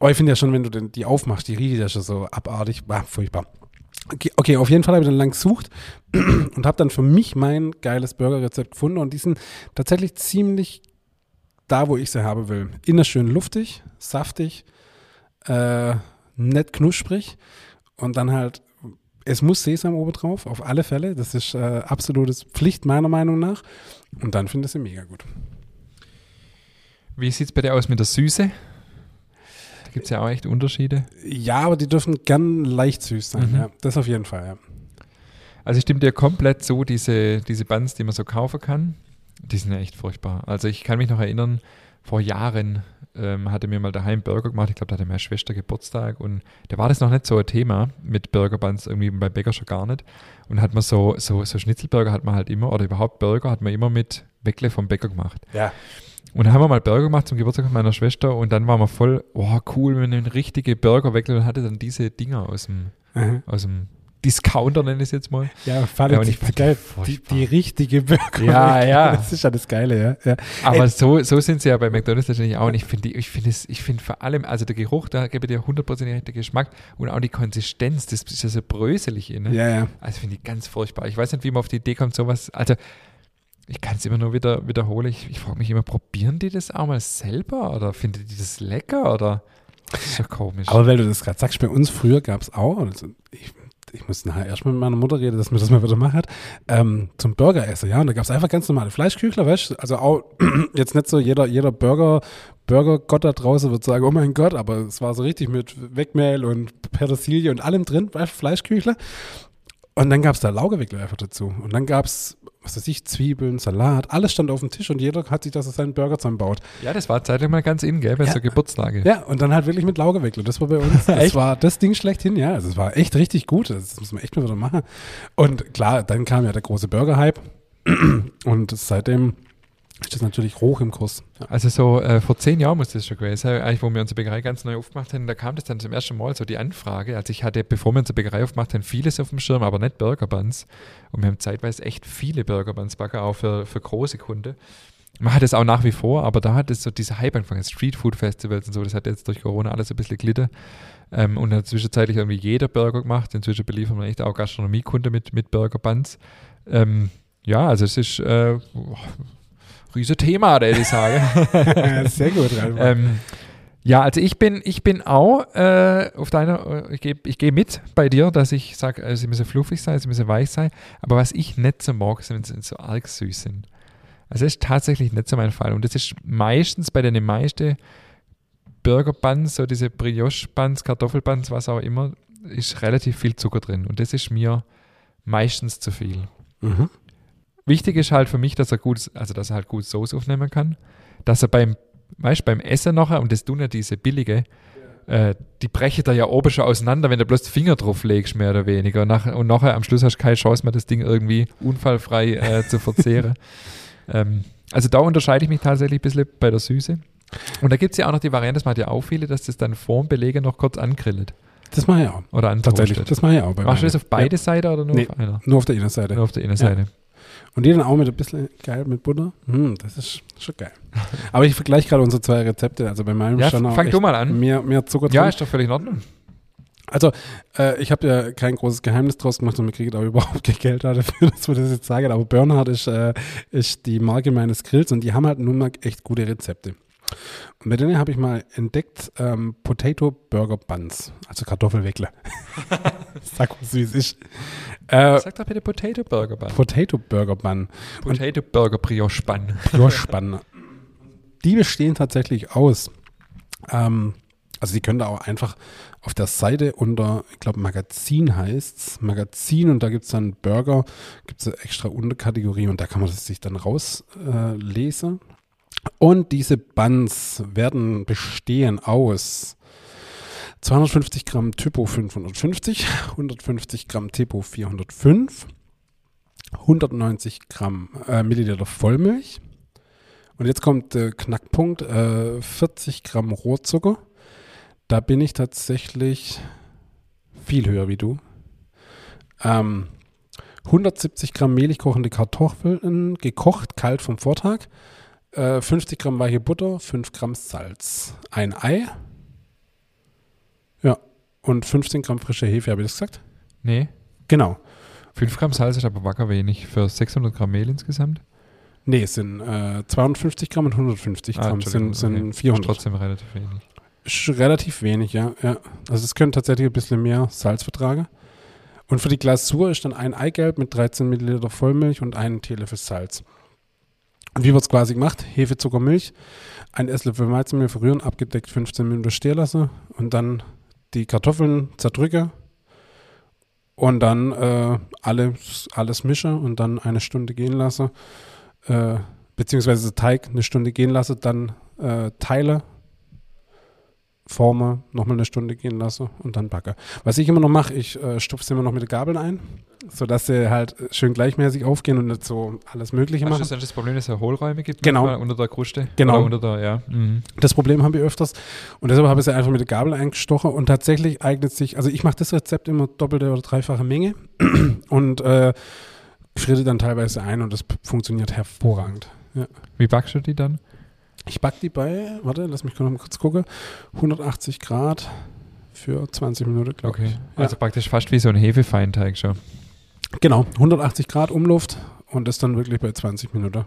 oh, ich finde ja schon, wenn du die aufmachst, die riecht ja schon so abartig. Ah, furchtbar. Okay, okay, auf jeden Fall habe ich dann lang gesucht und habe dann für mich mein geiles Burgerrezept gefunden und die sind tatsächlich ziemlich da, wo ich sie haben will. Inner schön luftig, saftig, äh, nett knusprig und dann halt es muss Sesam oben drauf, auf alle Fälle. Das ist äh, absolutes Pflicht meiner Meinung nach. Und dann finde ich sie mega gut. Wie sieht es bei dir aus mit der Süße? Da gibt es ja auch echt Unterschiede. Ja, aber die dürfen gern leicht süß sein. Mhm. Ja. Das auf jeden Fall, ja. Also stimmt dir komplett so, diese, diese Buns, die man so kaufen kann, die sind ja echt furchtbar. Also ich kann mich noch erinnern, vor Jahren ähm, hatte mir mal daheim Burger gemacht. Ich glaube, da hatte meine Schwester Geburtstag und da war das noch nicht so ein Thema mit Burger Buns irgendwie bei Bäcker schon gar nicht. Und hat man so, so, so Schnitzelburger hat man halt immer, oder überhaupt Burger hat man immer mit Weckle vom Bäcker gemacht. Ja. Und dann haben wir mal Burger gemacht zum Geburtstag meiner Schwester und dann waren wir voll, oh cool, wenn eine richtige Burger weggeln und hatte dann diese Dinger aus dem, Aha. aus dem Discounter, nenne ich es jetzt mal. Ja, fand Ja, ich die, geil. die richtige Burger. Ja, ja. Das ist ja das Geile, ja. ja. Aber so, so sind sie ja bei McDonalds natürlich auch. Und ich finde, ich finde es, ich finde vor allem, also der Geruch, da gebe ich dir hundertprozentig der Geschmack und auch die Konsistenz, das ist ja so bröselig, ne? Ja, ja. Also finde ich ganz furchtbar. Ich weiß nicht, wie man auf die Idee kommt, sowas, also ich kann es immer nur wieder wiederholen. Ich, ich frage mich immer, probieren die das auch mal selber oder finden die das lecker oder? Das ist ja komisch. Aber weil du das gerade sagst, bei uns früher gab es auch, also ich, ich muss nachher erst mit meiner Mutter reden, dass mir das mal wieder macht, ähm, zum Burgeressen, ja. Und da gab es einfach ganz normale Fleischküchler, weißt du? Also auch jetzt nicht so jeder, jeder Burger, Burgergott da draußen wird sagen, oh mein Gott, aber es war so richtig mit Wegmehl und Petersilie und allem drin, Fleischküchler. Und dann gab es da Laugewickler einfach dazu. Und dann gab es, was weiß ich, Zwiebeln, Salat, alles stand auf dem Tisch und jeder hat sich das aus seinen Burger zusammenbaut. ja, das war zeitlich mal ganz in, gell, bei Ja. so Geburtslage. Ja, und dann halt wirklich mit Laugewickler. Das war bei uns, das war das Ding schlechthin, ja. Also es war echt richtig gut. Das muss man echt mal wieder machen. Und klar, dann kam ja der große Burger-Hype. Und seitdem ist das natürlich hoch im Kurs. Ja. Also so äh, vor zehn Jahren muss das schon gewesen sein, eigentlich, wo wir unsere Bäckerei ganz neu aufgemacht haben, da kam das dann zum ersten Mal so die Anfrage. Also ich hatte, bevor wir unsere Bäckerei aufgemacht haben, vieles auf dem Schirm, aber nicht Burger Buns. Und wir haben zeitweise echt viele Burger Buns backen, auch für, für große Kunden. Man hat es auch nach wie vor, aber da hat es so diese Hype angefangen, Street Food Festivals und so, das hat jetzt durch Corona alles ein bisschen glitten. Ähm, und dann zwischenzeitlich irgendwie jeder Burger gemacht. Inzwischen beliefern wir echt auch Gastronomiekunden mit, mit Burger Buns. Ähm, ja, also es ist äh, riese Thema, würde ich sagen. Sehr gut, ähm, ja, also ich bin, ich bin auch äh, auf deiner, äh, ich gehe ich geh mit bei dir, dass ich sage, äh, sie müssen fluffig sein, sie müssen weich sein. Aber was ich nicht so mag, sind, wenn sie so arg süß sind. Also das ist tatsächlich nicht so mein Fall. Und das ist meistens bei den meisten Burger Buns, so diese Brioche Buns, Kartoffel Buns, was auch immer, ist relativ viel Zucker drin. Und das ist mir meistens zu viel. Mhm. Wichtig ist halt für mich, dass er gut, also dass er halt gut Soße aufnehmen kann. Dass er beim, weißt beim Essen nachher, und das tun ja diese billige, äh, die brechen da ja oben schon auseinander, wenn du bloß die Finger drauf legst, mehr oder weniger. Und, nach, und nachher am Schluss hast du keine Chance mehr, das Ding irgendwie unfallfrei äh, zu verzehren. ähm, also da unterscheide ich mich tatsächlich ein bisschen bei der Süße. Und da gibt es ja auch noch die Variante, das macht ja auch viele, dass das dann vorm Belege noch kurz angrillt. Das mache ich auch. Oder Tatsächlich, antoastet. das mache ich auch. Machst du das auf beide Seiten oder nur Nee. auf einer? Ja, nur auf der Innenseite. Nur auf der Innenseite. Und die dann auch mit ein bisschen geil mit Butter. Hm, das ist schon geil. Aber ich vergleiche gerade unsere zwei Rezepte. Also bei meinem Ja, stand auch fang du mal an. Mehr, mehr Zucker Ja, drin. ist doch völlig in Ordnung. Also, äh, ich habe ja kein großes Geheimnis draus gemacht und wir kriegen auch überhaupt kein Geld dafür, dass wir das jetzt sagen. Aber Bernhard ist, äh, ist die Marke meines Grills und die haben halt nun mal echt gute Rezepte. Und bei denen habe ich mal entdeckt ähm, Potato Burger Buns, also Kartoffelweckler. Sag mal, wie es ist. Äh, Sag doch bitte Potato Burger Bun. Potato Burger Bun. Potato Burger Brioche Bun. Ja, spannend. Die bestehen tatsächlich aus. Ähm, also die können da auch einfach auf der Seite unter, ich glaube Magazin heißt's, Magazin und da gibt's dann Burger, gibt's eine extra Unterkategorie und da kann man das sich dann rauslesen. Äh, lesen. Und diese Buns werden bestehen aus 250 Gramm Typo 550, 150 Gramm Typo 405, 190 Gramm äh, Milliliter Vollmilch, und jetzt kommt der Knackpunkt, äh, 40 Gramm Rohrzucker. Da bin ich tatsächlich viel höher wie du. Ähm, 170 Gramm mehlig kochende Kartoffeln, gekocht, kalt vom Vortag. Äh, 50 Gramm weiche Butter, 5 Gramm Salz. Ein Ei. Ja. Und 15 Gramm frische Hefe, habe ich das gesagt? Nee. Genau. 5 Gramm Salz ist aber wacker wenig für 600 Gramm Mehl insgesamt. Nee, es sind äh, 250 Gramm und 150 Ah, Gramm. Entschuldigung, sind, sind okay. Ist 400. trotzdem relativ wenig. Ist relativ wenig, ja, ja. Also es können tatsächlich ein bisschen mehr Salz vertragen. Und für die Glasur ist dann ein Eigelb mit 13 Milliliter Vollmilch und einen Teelöffel Salz. Wie wird es quasi gemacht? Hefe, Zucker, Milch, ein Esslöffel Weizenmehl verrühren, abgedeckt 15 Minuten stehen lassen und dann die Kartoffeln zerdrücke und dann äh, alles, alles mische und dann eine Stunde gehen lasse, äh, beziehungsweise Teig eine Stunde gehen lasse, dann äh, teile forme, nochmal eine Stunde gehen lasse und dann backe. Was ich immer noch mache, ich äh, stupfe sie immer noch mit den Gabeln ein, sodass sie halt schön gleichmäßig aufgehen und nicht so alles Mögliche machen. dann das Problem, dass es ja Hohlräume gibt? Genau. Unter der Kruste? Genau. Unter der, ja. Mhm. Das Problem haben wir öfters und deshalb habe ich sie einfach mit der Gabel eingestochen und tatsächlich eignet sich, also ich mache das Rezept immer doppelte oder dreifache Menge und äh, friere dann teilweise ein und das funktioniert hervorragend. Wie backst du die dann? Ich backe die bei, warte, lass mich noch mal kurz gucken, 180 Grad für 20 Minuten, glaube Okay. ich. Ja. Also praktisch fast wie so ein Hefefeinteig schon. Genau, 180 Grad Umluft und das dann wirklich bei 20 Minuten.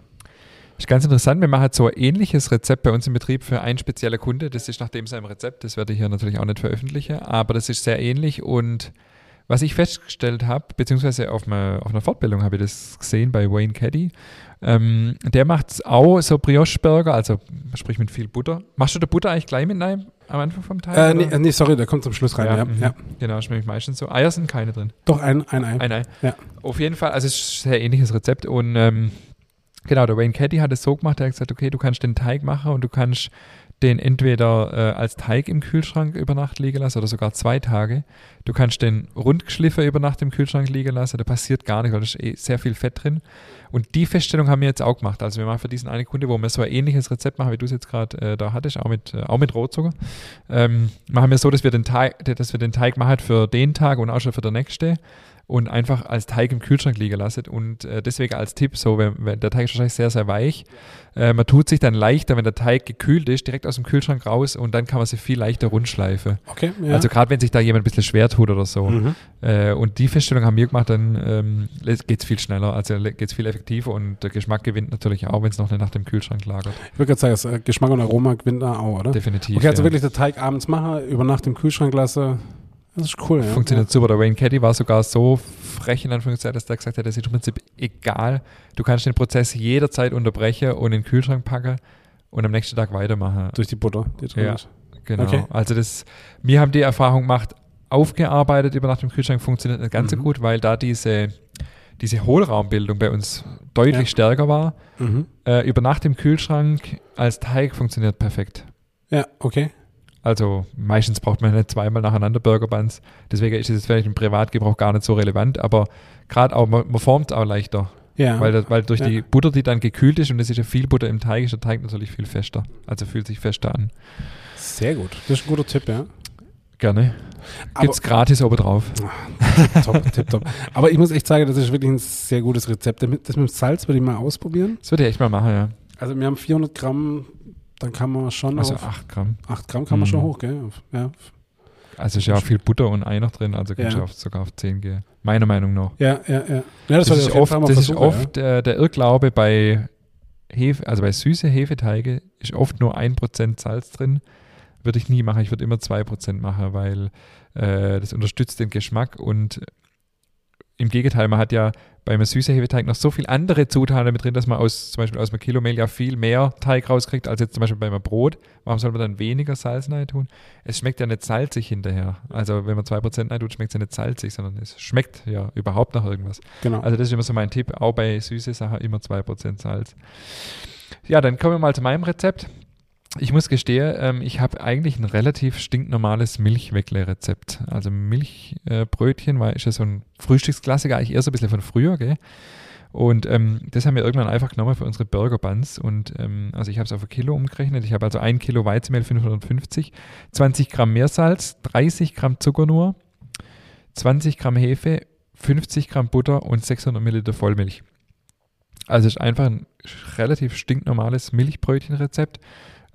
Ist ganz interessant. Wir machen so ein ähnliches Rezept bei uns im Betrieb für einen speziellen Kunde. Das ist nach dem seinem Rezept. Das werde ich hier natürlich auch nicht veröffentlichen, aber das ist sehr ähnlich. Und was ich festgestellt habe, beziehungsweise auf einer, auf einer Fortbildung habe ich das gesehen bei Wayne Caddy, ähm, der macht auch so Brioche-Burger, also sprich mit viel Butter. Machst du die Butter eigentlich gleich mit rein am Anfang vom Teig? Äh, nee, äh, nee, sorry, der kommt zum Schluss rein. Ja, ja, mhm. Genau, ist nämlich meistens so. Eier sind keine drin. Doch, ein, ein Ei. Ein Ei. Ja. Auf jeden Fall, also es ist ein sehr ähnliches Rezept und ähm, genau, der Wayne Caddy hat es so gemacht, er hat gesagt, okay, du kannst den Teig machen und du kannst den entweder äh, als Teig im Kühlschrank über Nacht liegen lassen oder sogar zwei Tage. Du kannst den rund geschliffen über Nacht im Kühlschrank liegen lassen, da passiert gar nichts, weil da ist eh sehr viel Fett drin. Und die Feststellung haben wir jetzt auch gemacht. Also wir machen für diesen einen Kunde, wo wir so ein ähnliches Rezept machen, wie du es jetzt gerade äh, da hattest, auch mit, äh, auch mit Rotzucker, ähm, machen wir so, dass wir den Teig, dass wir den Teig machen für den Tag und auch schon für den nächsten und einfach als Teig im Kühlschrank liegen lassen. Und äh, deswegen als Tipp, so wenn, wenn der Teig ist wahrscheinlich sehr, sehr weich, äh, man tut sich dann leichter, wenn der Teig gekühlt ist, direkt aus dem Kühlschrank raus und dann kann man sie viel leichter rundschleifen. Okay, ja. Also gerade wenn sich da jemand ein bisschen schwer tut oder so. mhm. Äh, und die Feststellung haben wir gemacht, dann ähm, geht es viel schneller, also geht es viel effektiver und der Geschmack gewinnt natürlich auch, wenn es noch eine Nacht im Kühlschrank lagert. Ich würde gerade sagen, das, äh, Geschmack und Aroma gewinnt da auch, oder? Definitiv. Okay, also ja. wirklich den Teig abends machen, über Nacht im Kühlschrank lassen. Das ist cool, ja. Funktioniert super. Der Wayne Caddy war sogar so frech in Anführungszeichen, dass der gesagt hat, das ist im Prinzip egal. Du kannst den Prozess jederzeit unterbrechen und in den Kühlschrank packen und am nächsten Tag weitermachen. Durch die Butter, die drin Ja. ist. Genau. Okay. Also das, wir haben die Erfahrung gemacht, aufgearbeitet über Nacht im Kühlschrank funktioniert nicht ganz so Mhm. gut, weil da diese, diese Hohlraumbildung bei uns deutlich Ja. stärker war. Mhm. Äh, über Nacht im Kühlschrank als Teig funktioniert perfekt. Ja, okay. Also meistens braucht man nicht zweimal nacheinander Burger Buns. Deswegen ist es vielleicht im Privatgebrauch gar nicht so relevant, aber gerade auch, man, man formt auch leichter. Ja. Weil, das, weil durch Ja. die Butter, die dann gekühlt ist und es ist ja viel Butter im Teig, ist der Teig natürlich viel fester. Also fühlt sich fester an. Sehr gut. Das ist ein guter Tipp, ja. Gerne. Aber- Gibt's gratis oben drauf. top, tip, top. Aber ich muss echt sagen, das ist wirklich ein sehr gutes Rezept. Das mit das mit dem Salz würde ich mal ausprobieren. Das würde ich echt mal machen, ja. Also wir haben 400 Gramm, dann kann man schon Also auf 8 Gramm. 8 Gramm kann man Mhm. schon hoch, gell? Auf- Ja, Also ist ja auch viel Butter und Ei noch drin, also kannst Ja. du auf, sogar auf 10 gehen. Meiner Meinung nach. ja, ja. ja. ja das, Das, ist oft, das ist oft äh, der Irrglaube bei Hefe, also bei süße Hefeteige ist oft nur 1% Salz drin. Würde ich nie machen. Ich würde immer 2% machen, weil äh, das unterstützt den Geschmack und im Gegenteil, man hat ja bei einem süßen Hefeteig noch so viel andere Zutaten mit drin, dass man aus zum Beispiel aus einem Kilo Mehl ja viel mehr Teig rauskriegt, als jetzt zum Beispiel bei einem Brot. Warum soll man dann weniger Salz rein tun? Es schmeckt ja nicht salzig hinterher. Also wenn man 2% rein tut, schmeckt es ja nicht salzig, sondern es schmeckt ja überhaupt nach irgendwas. Genau. Also das ist immer so mein Tipp, auch bei süße Sachen immer 2% Salz. Ja, dann kommen wir mal zu meinem Rezept. Ich muss gestehen, ähm, ich habe eigentlich ein relativ stinknormales Milchweckle-Rezept. Also Milchbrötchen war ist ja so ein Frühstücksklassiker, eigentlich eher so ein bisschen von früher, gell? Und ähm, das haben wir irgendwann einfach genommen für unsere Burger Buns. Und ähm, also ich habe es auf ein Kilo umgerechnet. Ich habe also ein Kilo Weizenmehl 550, 20 Gramm Meersalz, 30 Gramm Zucker nur, 20 Gramm Hefe, 50 Gramm Butter und 600 Milliliter Vollmilch. Also es ist einfach ein relativ stinknormales Milchbrötchenrezept.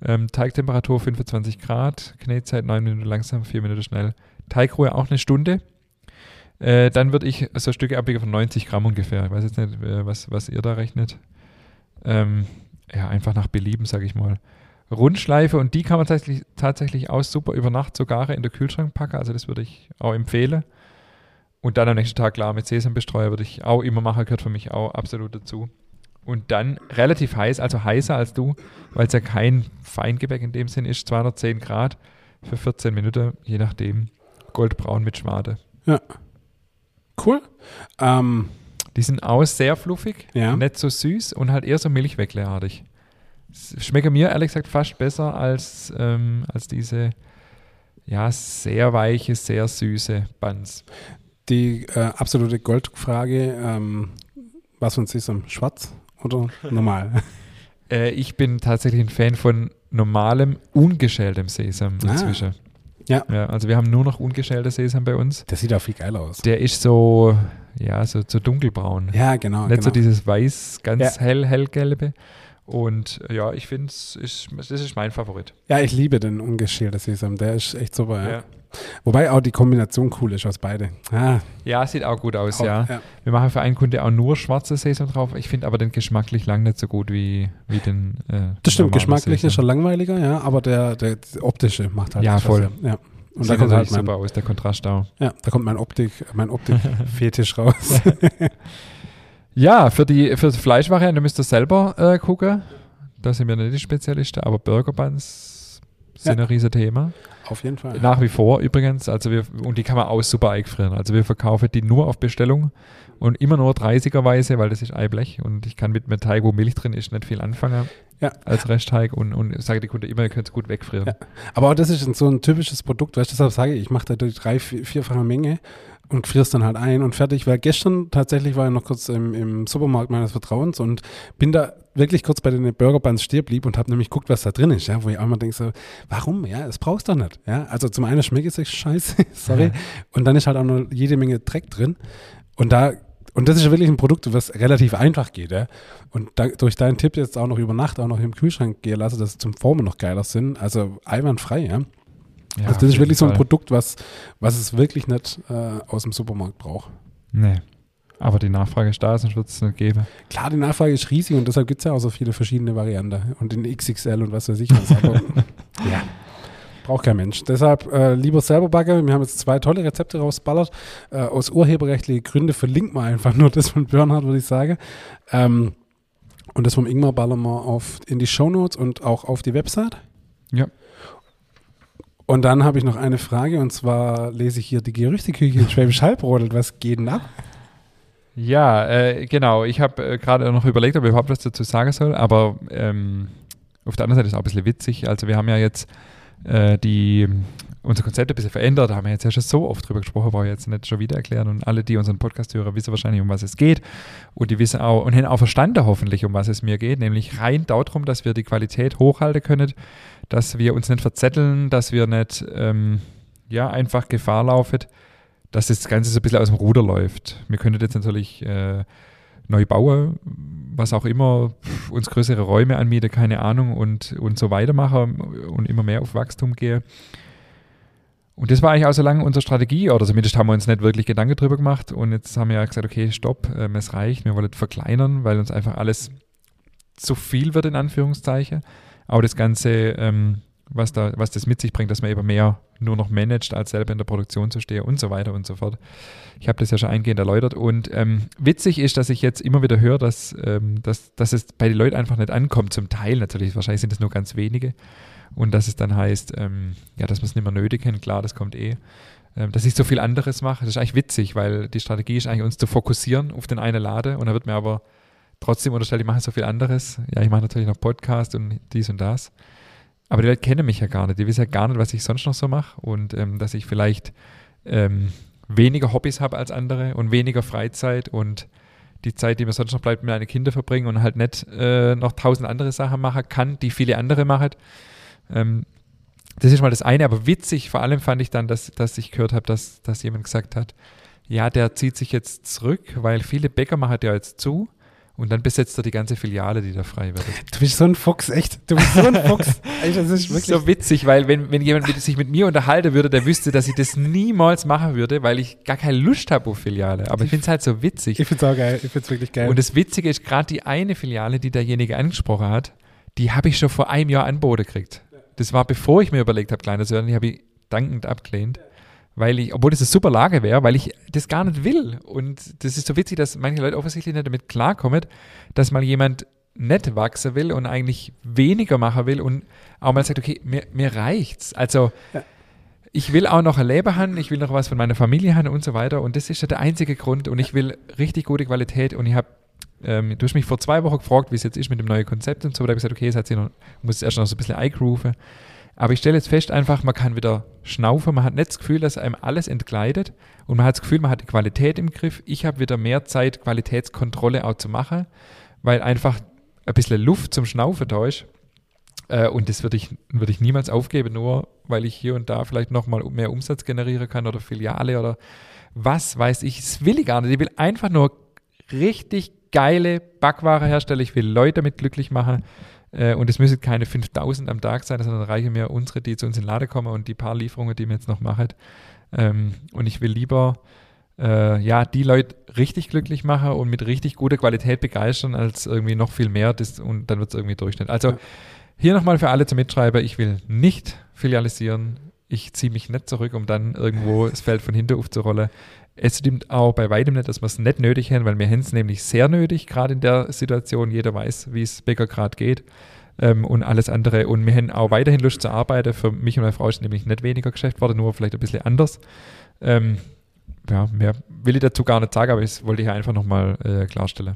Ähm, Teigtemperatur 25 Grad, Knetzeit 9 Minuten langsam, 4 Minuten schnell. Teigruhe auch eine Stunde. Äh, dann würde ich so Stücke abbiegen von 90 Gramm ungefähr. Ich weiß jetzt nicht, äh, was, was ihr da rechnet. Ähm, ja, einfach nach Belieben, sage ich mal. Rundschleife und die kann man tatsächlich, tatsächlich auch super über Nacht sogar in der Kühlschrank packen. Also das würde ich auch empfehlen. Und dann am nächsten Tag klar mit Sesambestreuer würde ich auch immer machen, gehört für mich auch absolut dazu. Und dann relativ heiß, also heißer als du, weil es ja kein Feingebäck in dem Sinn ist, 210 Grad für 14 Minuten, je nachdem, goldbraun mit Schwade. Cool. Ähm, Die sind auch sehr fluffig, Ja. nicht so süß und halt eher so milchweckleartig. Schmecken mir ehrlich gesagt fast besser als, ähm, als diese ja, sehr weiche, sehr süße Buns. Die äh, absolute Goldfrage, ähm, was von Sesam, schwarz oder normal? Äh, ich bin tatsächlich ein Fan von normalem, ungeschältem Sesam Ah. inzwischen. Ja. ja. Also wir haben nur noch ungeschälter Sesam bei uns. Der sieht auch viel geil aus. Der ist so, ja, so, so dunkelbraun. ja, genau. Nicht so genau. dieses weiß, ganz Ja. hell, hellgelbe. Und ja, ich finde, es ist, das ist mein Favorit. Ja, ich liebe den ungeschälten Sesam. Der ist echt super. Ja. Ja. Wobei auch die Kombination cool ist aus beide. Ah, Ja, sieht auch gut aus, auch- ja. ja. Wir machen für einen Kunde auch nur schwarze Sesam drauf. Ich finde aber den geschmacklich lang nicht so gut wie, wie den. Äh, Das stimmt, geschmacklich ist er Sesam. langweiliger, ja, aber der, der, optische macht halt Ja, voll. Ja. ja. Und Sieht da kommt halt mein, super aus, der Kontrast auch. ja, da kommt mein Optik, mein Optik-Fetisch raus. Ja, für die für die Fleischvariante müsst ihr selber äh, gucken. Da sind wir nicht die Spezialisten, aber Burger Buns sind Ja. ein riesen Thema. Auf jeden Fall. Nach wie vor übrigens, also wir, und die kann man auch super eingefrieren. Also wir verkaufen die nur auf Bestellung und immer nur 30er-weise, weil das ist Eiblech und ich kann mit einem Teig, wo Milch drin ist, nicht viel anfangen Ja. als Restteig und, und sage die Kunde immer, ihr könnt es gut wegfrieren. Ja. Aber auch das ist so ein typisches Produkt, weißt du, deshalb sage ich, ich mache da durch drei, vier, vierfache Menge und frier's dann halt ein und fertig. Weil gestern tatsächlich war ich noch kurz im, im Supermarkt meines Vertrauens und bin da wirklich kurz bei den Burger Buns stehen blieb und habe nämlich geguckt, was da drin ist, ja, wo ich auch mal denke so, warum, ja, das brauchst du nicht, ja. Also zum einen schmeckt es echt scheiße, sorry, und dann ist halt auch noch jede Menge Dreck drin und da und das ist ja wirklich ein Produkt, was relativ einfach geht, ja. Und da, durch deinen Tipp jetzt auch noch über Nacht auch noch im Kühlschrank gehen lasse, dass es zum Formen noch geiler sind. Also einwandfrei, ja. Ja, also das ist wirklich so ein Fall. Produkt, was, was es wirklich nicht äh, aus dem Supermarkt braucht. Nee. Aber die Nachfrage ist da, sonst wird es nicht geben. Klar, die Nachfrage ist riesig und deshalb gibt es ja auch so viele verschiedene Varianten und in XXL und was weiß ich was. Aber ja, braucht kein Mensch. Deshalb äh, lieber selber backen. Wir haben jetzt zwei tolle Rezepte rausballert. Äh, aus urheberrechtlichen Gründen verlinken wir einfach nur das von Bernhard, würde ich sagen. Ähm, und das vom Ingmar ballern wir auf, in die Shownotes und auch auf die Website. Ja. Und dann habe ich noch eine Frage und zwar lese ich hier die Gerüchteküche in Schwäbisch Hall brodelt. Was geht denn ab? Ja, äh, genau. Ich habe äh, gerade noch überlegt, ob ich überhaupt was dazu sagen soll, aber ähm, auf der anderen Seite ist es auch ein bisschen witzig. Also wir haben ja jetzt äh, die, unser Konzept ein bisschen verändert, da haben wir jetzt ja schon so oft drüber gesprochen, brauche ich jetzt nicht schon wieder erklären. Und alle, die unseren Podcast hören, wissen wahrscheinlich, um was es geht. Und die wissen auch und haben auch verstanden hoffentlich, um was es mir geht, nämlich rein darum, dass wir die Qualität hochhalten können, dass wir uns nicht verzetteln, dass wir nicht ähm, ja, einfach Gefahr laufen, dass das Ganze so ein bisschen aus dem Ruder läuft. Wir könnten jetzt natürlich äh, neu bauen, was auch immer, uns größere Räume anmieten, keine Ahnung, und, und so weitermachen und immer mehr auf Wachstum gehen. Und das war eigentlich auch so lange unsere Strategie, oder zumindest haben wir uns nicht wirklich Gedanken drüber gemacht. Und jetzt haben wir ja gesagt, okay, stopp, ähm, es reicht, wir wollen verkleinern, weil uns einfach alles zu viel wird, in Anführungszeichen. Aber das Ganze, ähm, was, da, was das mit sich bringt, dass man eben mehr nur noch managt, als selber in der Produktion zu stehen und so weiter und so fort. Ich habe das ja schon eingehend erläutert. Und ähm, witzig ist, dass ich jetzt immer wieder höre, dass, ähm, dass, dass es bei den Leuten einfach nicht ankommt. Zum Teil natürlich, wahrscheinlich sind es nur ganz wenige. Und dass es dann heißt, ähm, ja, dass wir es nicht mehr nötig haben. Klar, das kommt eh. Ähm, dass ich so viel anderes mache, das ist eigentlich witzig, weil die Strategie ist eigentlich, uns zu fokussieren auf den einen Lade. Und da wird mir aber trotzdem unterstellt, ich mache so viel anderes. Ja, ich mache natürlich noch Podcast und dies und das. Aber die Leute kennen mich ja gar nicht. Die wissen ja gar nicht, was ich sonst noch so mache. Und ähm, dass ich vielleicht ähm, weniger Hobbys habe als andere und weniger Freizeit und die Zeit, die mir sonst noch bleibt, mit meinen Kindern verbringen und halt nicht äh, noch tausend andere Sachen machen kann, die viele andere machen. Ähm, das ist mal das eine, aber witzig vor allem fand ich dann, dass, dass ich gehört habe, dass, dass jemand gesagt hat, ja, der zieht sich jetzt zurück, weil viele Bäcker machen ja jetzt zu und dann besetzt er die ganze Filiale, die da frei wird. Du bist so ein Fuchs, echt. Du bist so ein Fuchs. Ey, das ist wirklich. so witzig, weil wenn, wenn jemand mit, sich mit mir unterhalten würde, der wüsste, dass ich das niemals machen würde, weil ich gar keine Lust habe auf Filiale. Aber ich finde es halt so witzig. ich finde es auch geil. Ich finde es wirklich geil. Und das Witzige ist, gerade die eine Filiale, die derjenige angesprochen hat, die habe ich schon vor einem Jahr angeboten gekriegt. Das war bevor ich mir überlegt habe, kleiner Sören, die habe ich dankend abgelehnt. Weil ich, obwohl das eine super Lage wäre, weil ich das gar nicht will. Und das ist so witzig, dass manche Leute offensichtlich nicht damit klarkommen, dass mal jemand nicht wachsen will und eigentlich weniger machen will und auch mal sagt, okay, mir, mir reicht's. Also Ja. ich will auch noch ein Leben haben, ich will noch was von meiner Familie haben und so weiter. Und das ist ja der einzige Grund. Und ich will richtig gute Qualität. Und ich habe, ähm, du hast mich vor zwei Wochen gefragt, wie es jetzt ist mit dem neuen Konzept und so. Da habe ich gesagt, okay, es hat sich noch, muss es erst noch so ein bisschen eingrooven. Aber ich stelle jetzt fest einfach, man kann wieder schnaufen, man hat nicht das Gefühl, dass einem alles entgleitet und man hat das Gefühl, man hat die Qualität im Griff. Ich habe wieder mehr Zeit, Qualitätskontrolle auch zu machen, weil einfach ein bisschen Luft zum Schnaufen da ist. Äh, und das würde ich, würd ich niemals aufgeben, nur weil ich hier und da vielleicht nochmal mehr Umsatz generieren kann oder Filiale oder was weiß ich. Das will ich gar nicht. Ich will einfach nur richtig geile Backware herstellen. Ich will Leute damit glücklich machen. Äh, und es müssen keine 5000 am Tag sein, sondern reichen mir unsere, die zu uns in den Laden kommen und die paar Lieferungen, die wir jetzt noch machen. Ähm, und ich will lieber äh, ja, die Leute richtig glücklich machen und mit richtig guter Qualität begeistern, als irgendwie noch viel mehr das, und dann wird es irgendwie Durchschnitt. Also ja. hier nochmal für alle zum Mitschreiber, ich will nicht filialisieren. Ich ziehe mich nicht zurück, um dann irgendwo das Feld von hinten aufzurollen. Es stimmt auch bei weitem nicht, dass wir es nicht nötig haben, weil wir es nämlich sehr nötig, gerade in der Situation. Jeder weiß, wie es Bäcker gerade geht ähm, und alles andere. Und wir haben auch weiterhin Lust zu arbeiten. Für mich und meine Frau ist nämlich nicht weniger Geschäft geworden, nur vielleicht ein bisschen anders. Ähm, ja, mehr will ich dazu gar nicht sagen, aber das wollte ich einfach nochmal äh, klarstellen.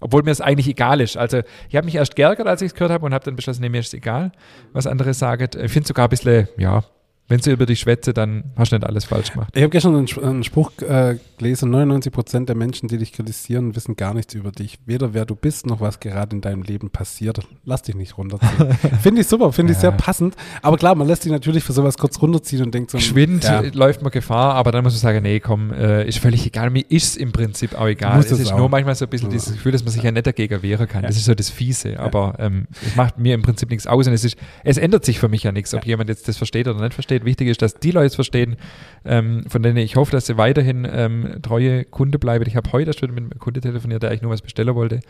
Obwohl mir es eigentlich egal ist. Also ich habe mich erst geärgert, als ich es gehört habe und habe dann beschlossen, nee, mir ist es egal, was andere sagen. Ich finde es sogar ein bisschen, ja, wenn du über dich schwätze, dann hast du nicht alles falsch gemacht. Ich habe gestern einen, einen Spruch äh, gelesen, 99 Prozent der Menschen, die dich kritisieren, wissen gar nichts über dich. Weder wer du bist, noch was gerade in deinem Leben passiert. Lass dich nicht runterziehen. finde ich super, finde ja. ich sehr passend. Aber klar, man lässt sich natürlich für sowas kurz runterziehen und denkt so. Geschwind ja. läuft man Gefahr, aber dann muss man sagen, nee, komm, äh, ist völlig egal. Mir ist es im Prinzip auch egal. Muss es ist auch. nur manchmal so ein bisschen ja. dieses Gefühl, dass man sich ja nicht dagegen wehren kann. Das ist so das Fiese. Aber ähm, es macht mir im Prinzip nichts aus und es ist, es ändert sich für mich ja nichts, ob jemand jetzt das versteht oder nicht versteht. Wichtig ist, dass die Leute verstehen, ähm, von denen ich hoffe, dass sie weiterhin ähm, treue Kunde bleiben. Ich habe heute schon mit einem Kunde telefoniert, der eigentlich nur was bestellen wollte,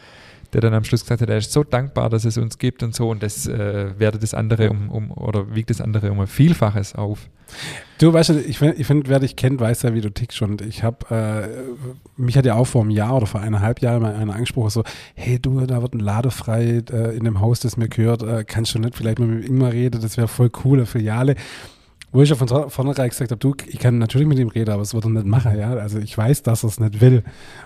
der dann am Schluss gesagt hat, er ist so dankbar, dass es uns gibt und so und das äh, werde das andere um, um oder wiegt das andere um ein Vielfaches auf. Du weißt, ich finde, find, wer dich kennt, weiß ja, wie du tickst schon. Ich habe, äh, mich hat ja auch vor einem Jahr oder vor eineinhalb Jahren mal einer angesprochen, so, hey du, da wird ein Lade frei äh, in dem Haus, das mir gehört, äh, kannst du nicht vielleicht mal mit Ingmar reden, das wäre voll coole Filiale. Wo ich ja von vornherein gesagt habe, du, ich kann natürlich mit ihm reden, aber es wird er nicht machen, ja. Also ich weiß, dass er es nicht will.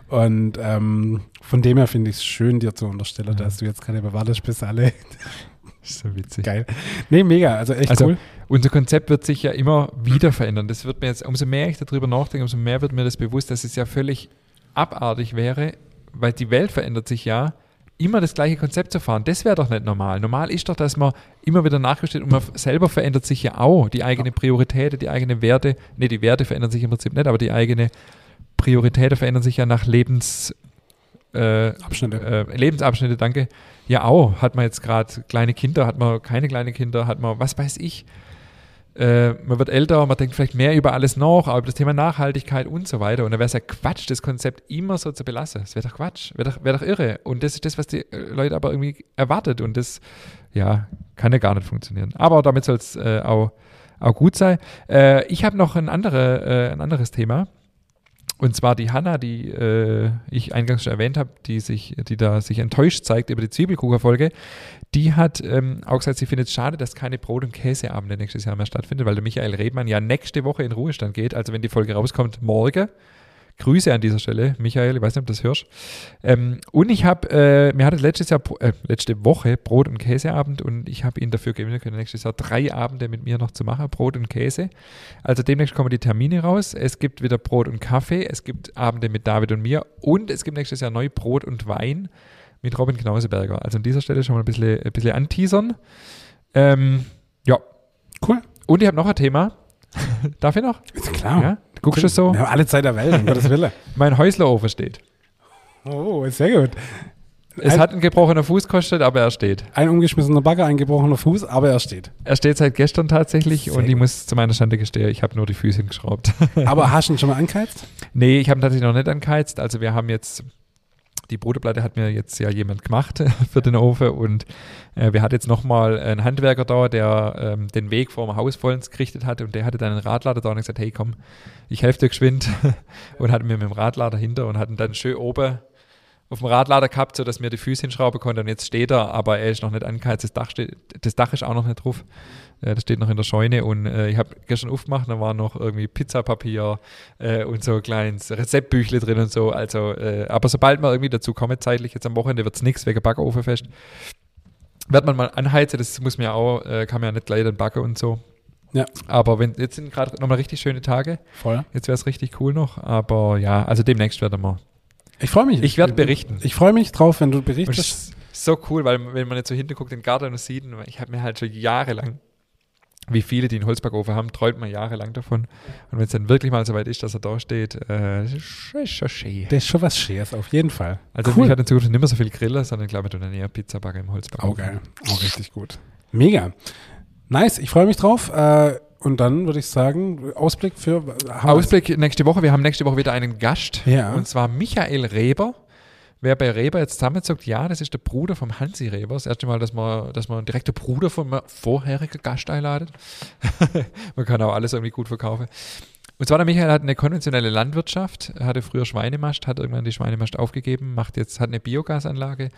Und ähm, von dem her finde ich es schön, dir zu unterstellen, ja. dass du jetzt gerade bewartest, bis alle. ist so witzig. Geil. Nee, mega, also echt also, cool. Unser Konzept wird sich ja immer wieder verändern. Das wird mir jetzt, umso mehr ich darüber nachdenke, umso mehr wird mir das bewusst, dass es ja völlig abartig wäre, weil die Welt verändert sich ja immer das gleiche Konzept zu fahren, das wäre doch nicht normal. Normal ist doch, dass man immer wieder nachgestellt und man selber verändert sich ja auch. Die eigene Priorität, die eigene Werte, nee, die Werte verändern sich im Prinzip nicht, aber die eigene Prioritäten verändern sich ja nach Lebens, äh. Äh, Lebensabschnitte, danke. Ja, auch. Hat man jetzt gerade kleine Kinder, hat man keine kleine Kinder, hat man, was weiß ich äh, man wird älter, man denkt vielleicht mehr über alles nach, aber über das Thema Nachhaltigkeit und so weiter. Und da wäre es ja Quatsch, das Konzept immer so zu belassen. Das wäre doch Quatsch, wäre doch, wär doch irre. Und das ist das, was die äh, Leute aber irgendwie erwartet. Und das, ja, kann ja gar nicht funktionieren. Aber damit soll es äh, auch, auch gut sein. Äh, ich habe noch ein, andere, äh, ein anderes Thema. Und zwar die Hanna, die äh, ich eingangs schon erwähnt habe, die sich, die da sich enttäuscht zeigt über die Zwiebelkuchenfolge, die hat ähm, auch gesagt, sie findet es schade, dass keine Brot- und Käseabende nächstes Jahr mehr stattfinden, weil der Michael Redmann ja nächste Woche in Ruhestand geht. Also wenn die Folge rauskommt, morgen. Grüße an dieser Stelle, Michael, ich weiß nicht, ob du das hörst. Ähm, und ich habe, äh, mir hatte letztes Jahr, äh, letzte Woche Brot- und Käseabend und ich habe ihn dafür gewinnen können, nächstes Jahr drei Abende mit mir noch zu machen, Brot und Käse. Also demnächst kommen die Termine raus. Es gibt wieder Brot und Kaffee, es gibt Abende mit David und mir und es gibt nächstes Jahr neu Brot und Wein mit Robin Knauseberger. Also an dieser Stelle schon mal ein bisschen, ein bisschen anteasern. Ähm, ja. Cool. Und ich habe noch ein Thema. Darf ich noch? Ist klar. Ja? Guckst du so? Wir haben alle Zeit der Welt, um Gottes Willen. mein Häuslerofen steht. Oh, sehr gut. Es ein, hat ein gebrochener Fuß kostet, aber er steht. Ein umgeschmissener Bagger, ein gebrochener Fuß, aber er steht. Er steht seit gestern tatsächlich Sehr und ich muss zu meiner Schande gestehen, ich habe nur die Füße geschraubt. aber hast du ihn schon mal angeheizt? Nee, ich habe ihn tatsächlich noch nicht angeheizt. Also wir haben jetzt die Bruderplatte hat mir jetzt ja jemand gemacht für den Ofen. Und äh, wir hatten jetzt nochmal einen Handwerker da, der ähm, den Weg vor dem Haus vollends gerichtet hat. Und der hatte dann einen Radlader da und gesagt, hey komm, ich helfe dir geschwind. Und hatte mir mit dem Radlader hinter und hatten dann schön oben auf dem Radlader gehabt, sodass mir die Füße hinschrauben konnte und jetzt steht er, aber er ist noch nicht angeheizt, das Dach, steht, das Dach ist auch noch nicht drauf. Äh, das steht noch in der Scheune und äh, ich habe gestern aufgemacht, da war noch irgendwie Pizzapapier äh, und so ein kleines Rezeptbüchle drin und so. Also, äh, aber sobald wir irgendwie dazu kommen, zeitlich jetzt am Wochenende wird es nichts wegen Backofenfest. wird man mal anheizen, das muss man ja auch, äh, kann man ja nicht gleich dann backen und so. Ja. Aber wenn, jetzt sind gerade nochmal richtig schöne Tage. Voll. Jetzt wäre es richtig cool noch. Aber ja, also demnächst werden wir. Ich freue mich. Ich werde berichten. Ich freue mich drauf, wenn du berichtest. ist so cool, weil wenn man jetzt so hinten guckt, den Garten und sieht, ich habe mir halt schon jahrelang, wie viele, die einen Holzbackofen haben, träumt man jahrelang davon. Und wenn es dann wirklich mal so weit ist, dass er da steht, äh, das ist schon- schön. Das ist schon was Schönes, auf jeden Fall. Also cool. mich hat in Zukunft nicht mehr so viel Griller, sondern ich glaube, ich dann eher Pizza backen im Auch Holzbackofen. geil. Auch richtig gut. Mega. Nice, ich freue mich drauf. Äh, und dann würde ich sagen, Ausblick für? Ausblick nächste Woche. Wir haben nächste Woche wieder einen Gast. Ja. Und zwar Michael Reber. Wer bei Reber jetzt zusammenzockt, ja, das ist der Bruder vom Hansi Reber. Das erste Mal, dass man, dass man direkt der Bruder vom vorherigen Gast einladet. man kann auch alles irgendwie gut verkaufen. Und zwar der Michael hat eine konventionelle Landwirtschaft, hatte früher Schweinemast, hat irgendwann die Schweinemast aufgegeben, macht jetzt, hat eine Biogasanlage,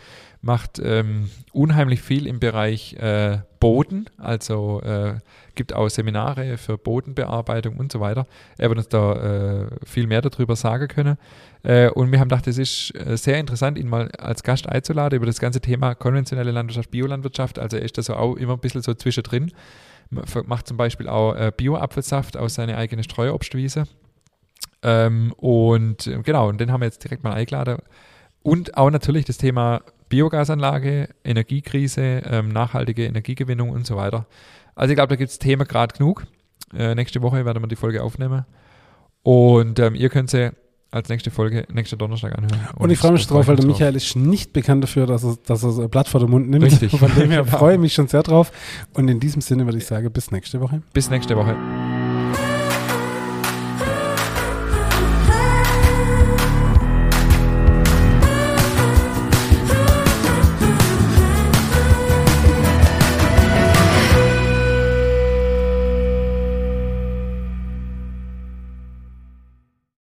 macht ähm, unheimlich viel im Bereich äh, Boden, also äh, gibt auch Seminare für Bodenbearbeitung und so weiter. Er wird uns da äh, viel mehr darüber sagen können. Äh, und wir haben gedacht, es ist äh, sehr interessant, ihn mal als Gast einzuladen über das ganze Thema konventionelle Landwirtschaft, Biolandwirtschaft. Also er ist da so auch immer ein bisschen so zwischendrin. Macht zum Beispiel auch äh, Bio-Apfelsaft aus seiner eigenen Streuobstwiese. Ähm, und äh, genau, und den haben wir jetzt direkt mal eingeladen. Und auch natürlich das Thema Biogasanlage, Energiekrise, ähm, nachhaltige Energiegewinnung und so weiter. Also ich glaube, da gibt es Themen gerade genug. Äh, nächste Woche werden wir die Folge aufnehmen. Und ähm, ihr könnt sie als nächste Folge nächsten Donnerstag anhören. Und ich freue mich drauf, weil der mich Michael ist nicht bekannt dafür, dass er, dass er Blatt vor den Mund nimmt. Richtig. Von dem her freue ich mich schon sehr drauf. Und in diesem Sinne würde ich sagen, bis nächste Woche. Bis nächste Woche.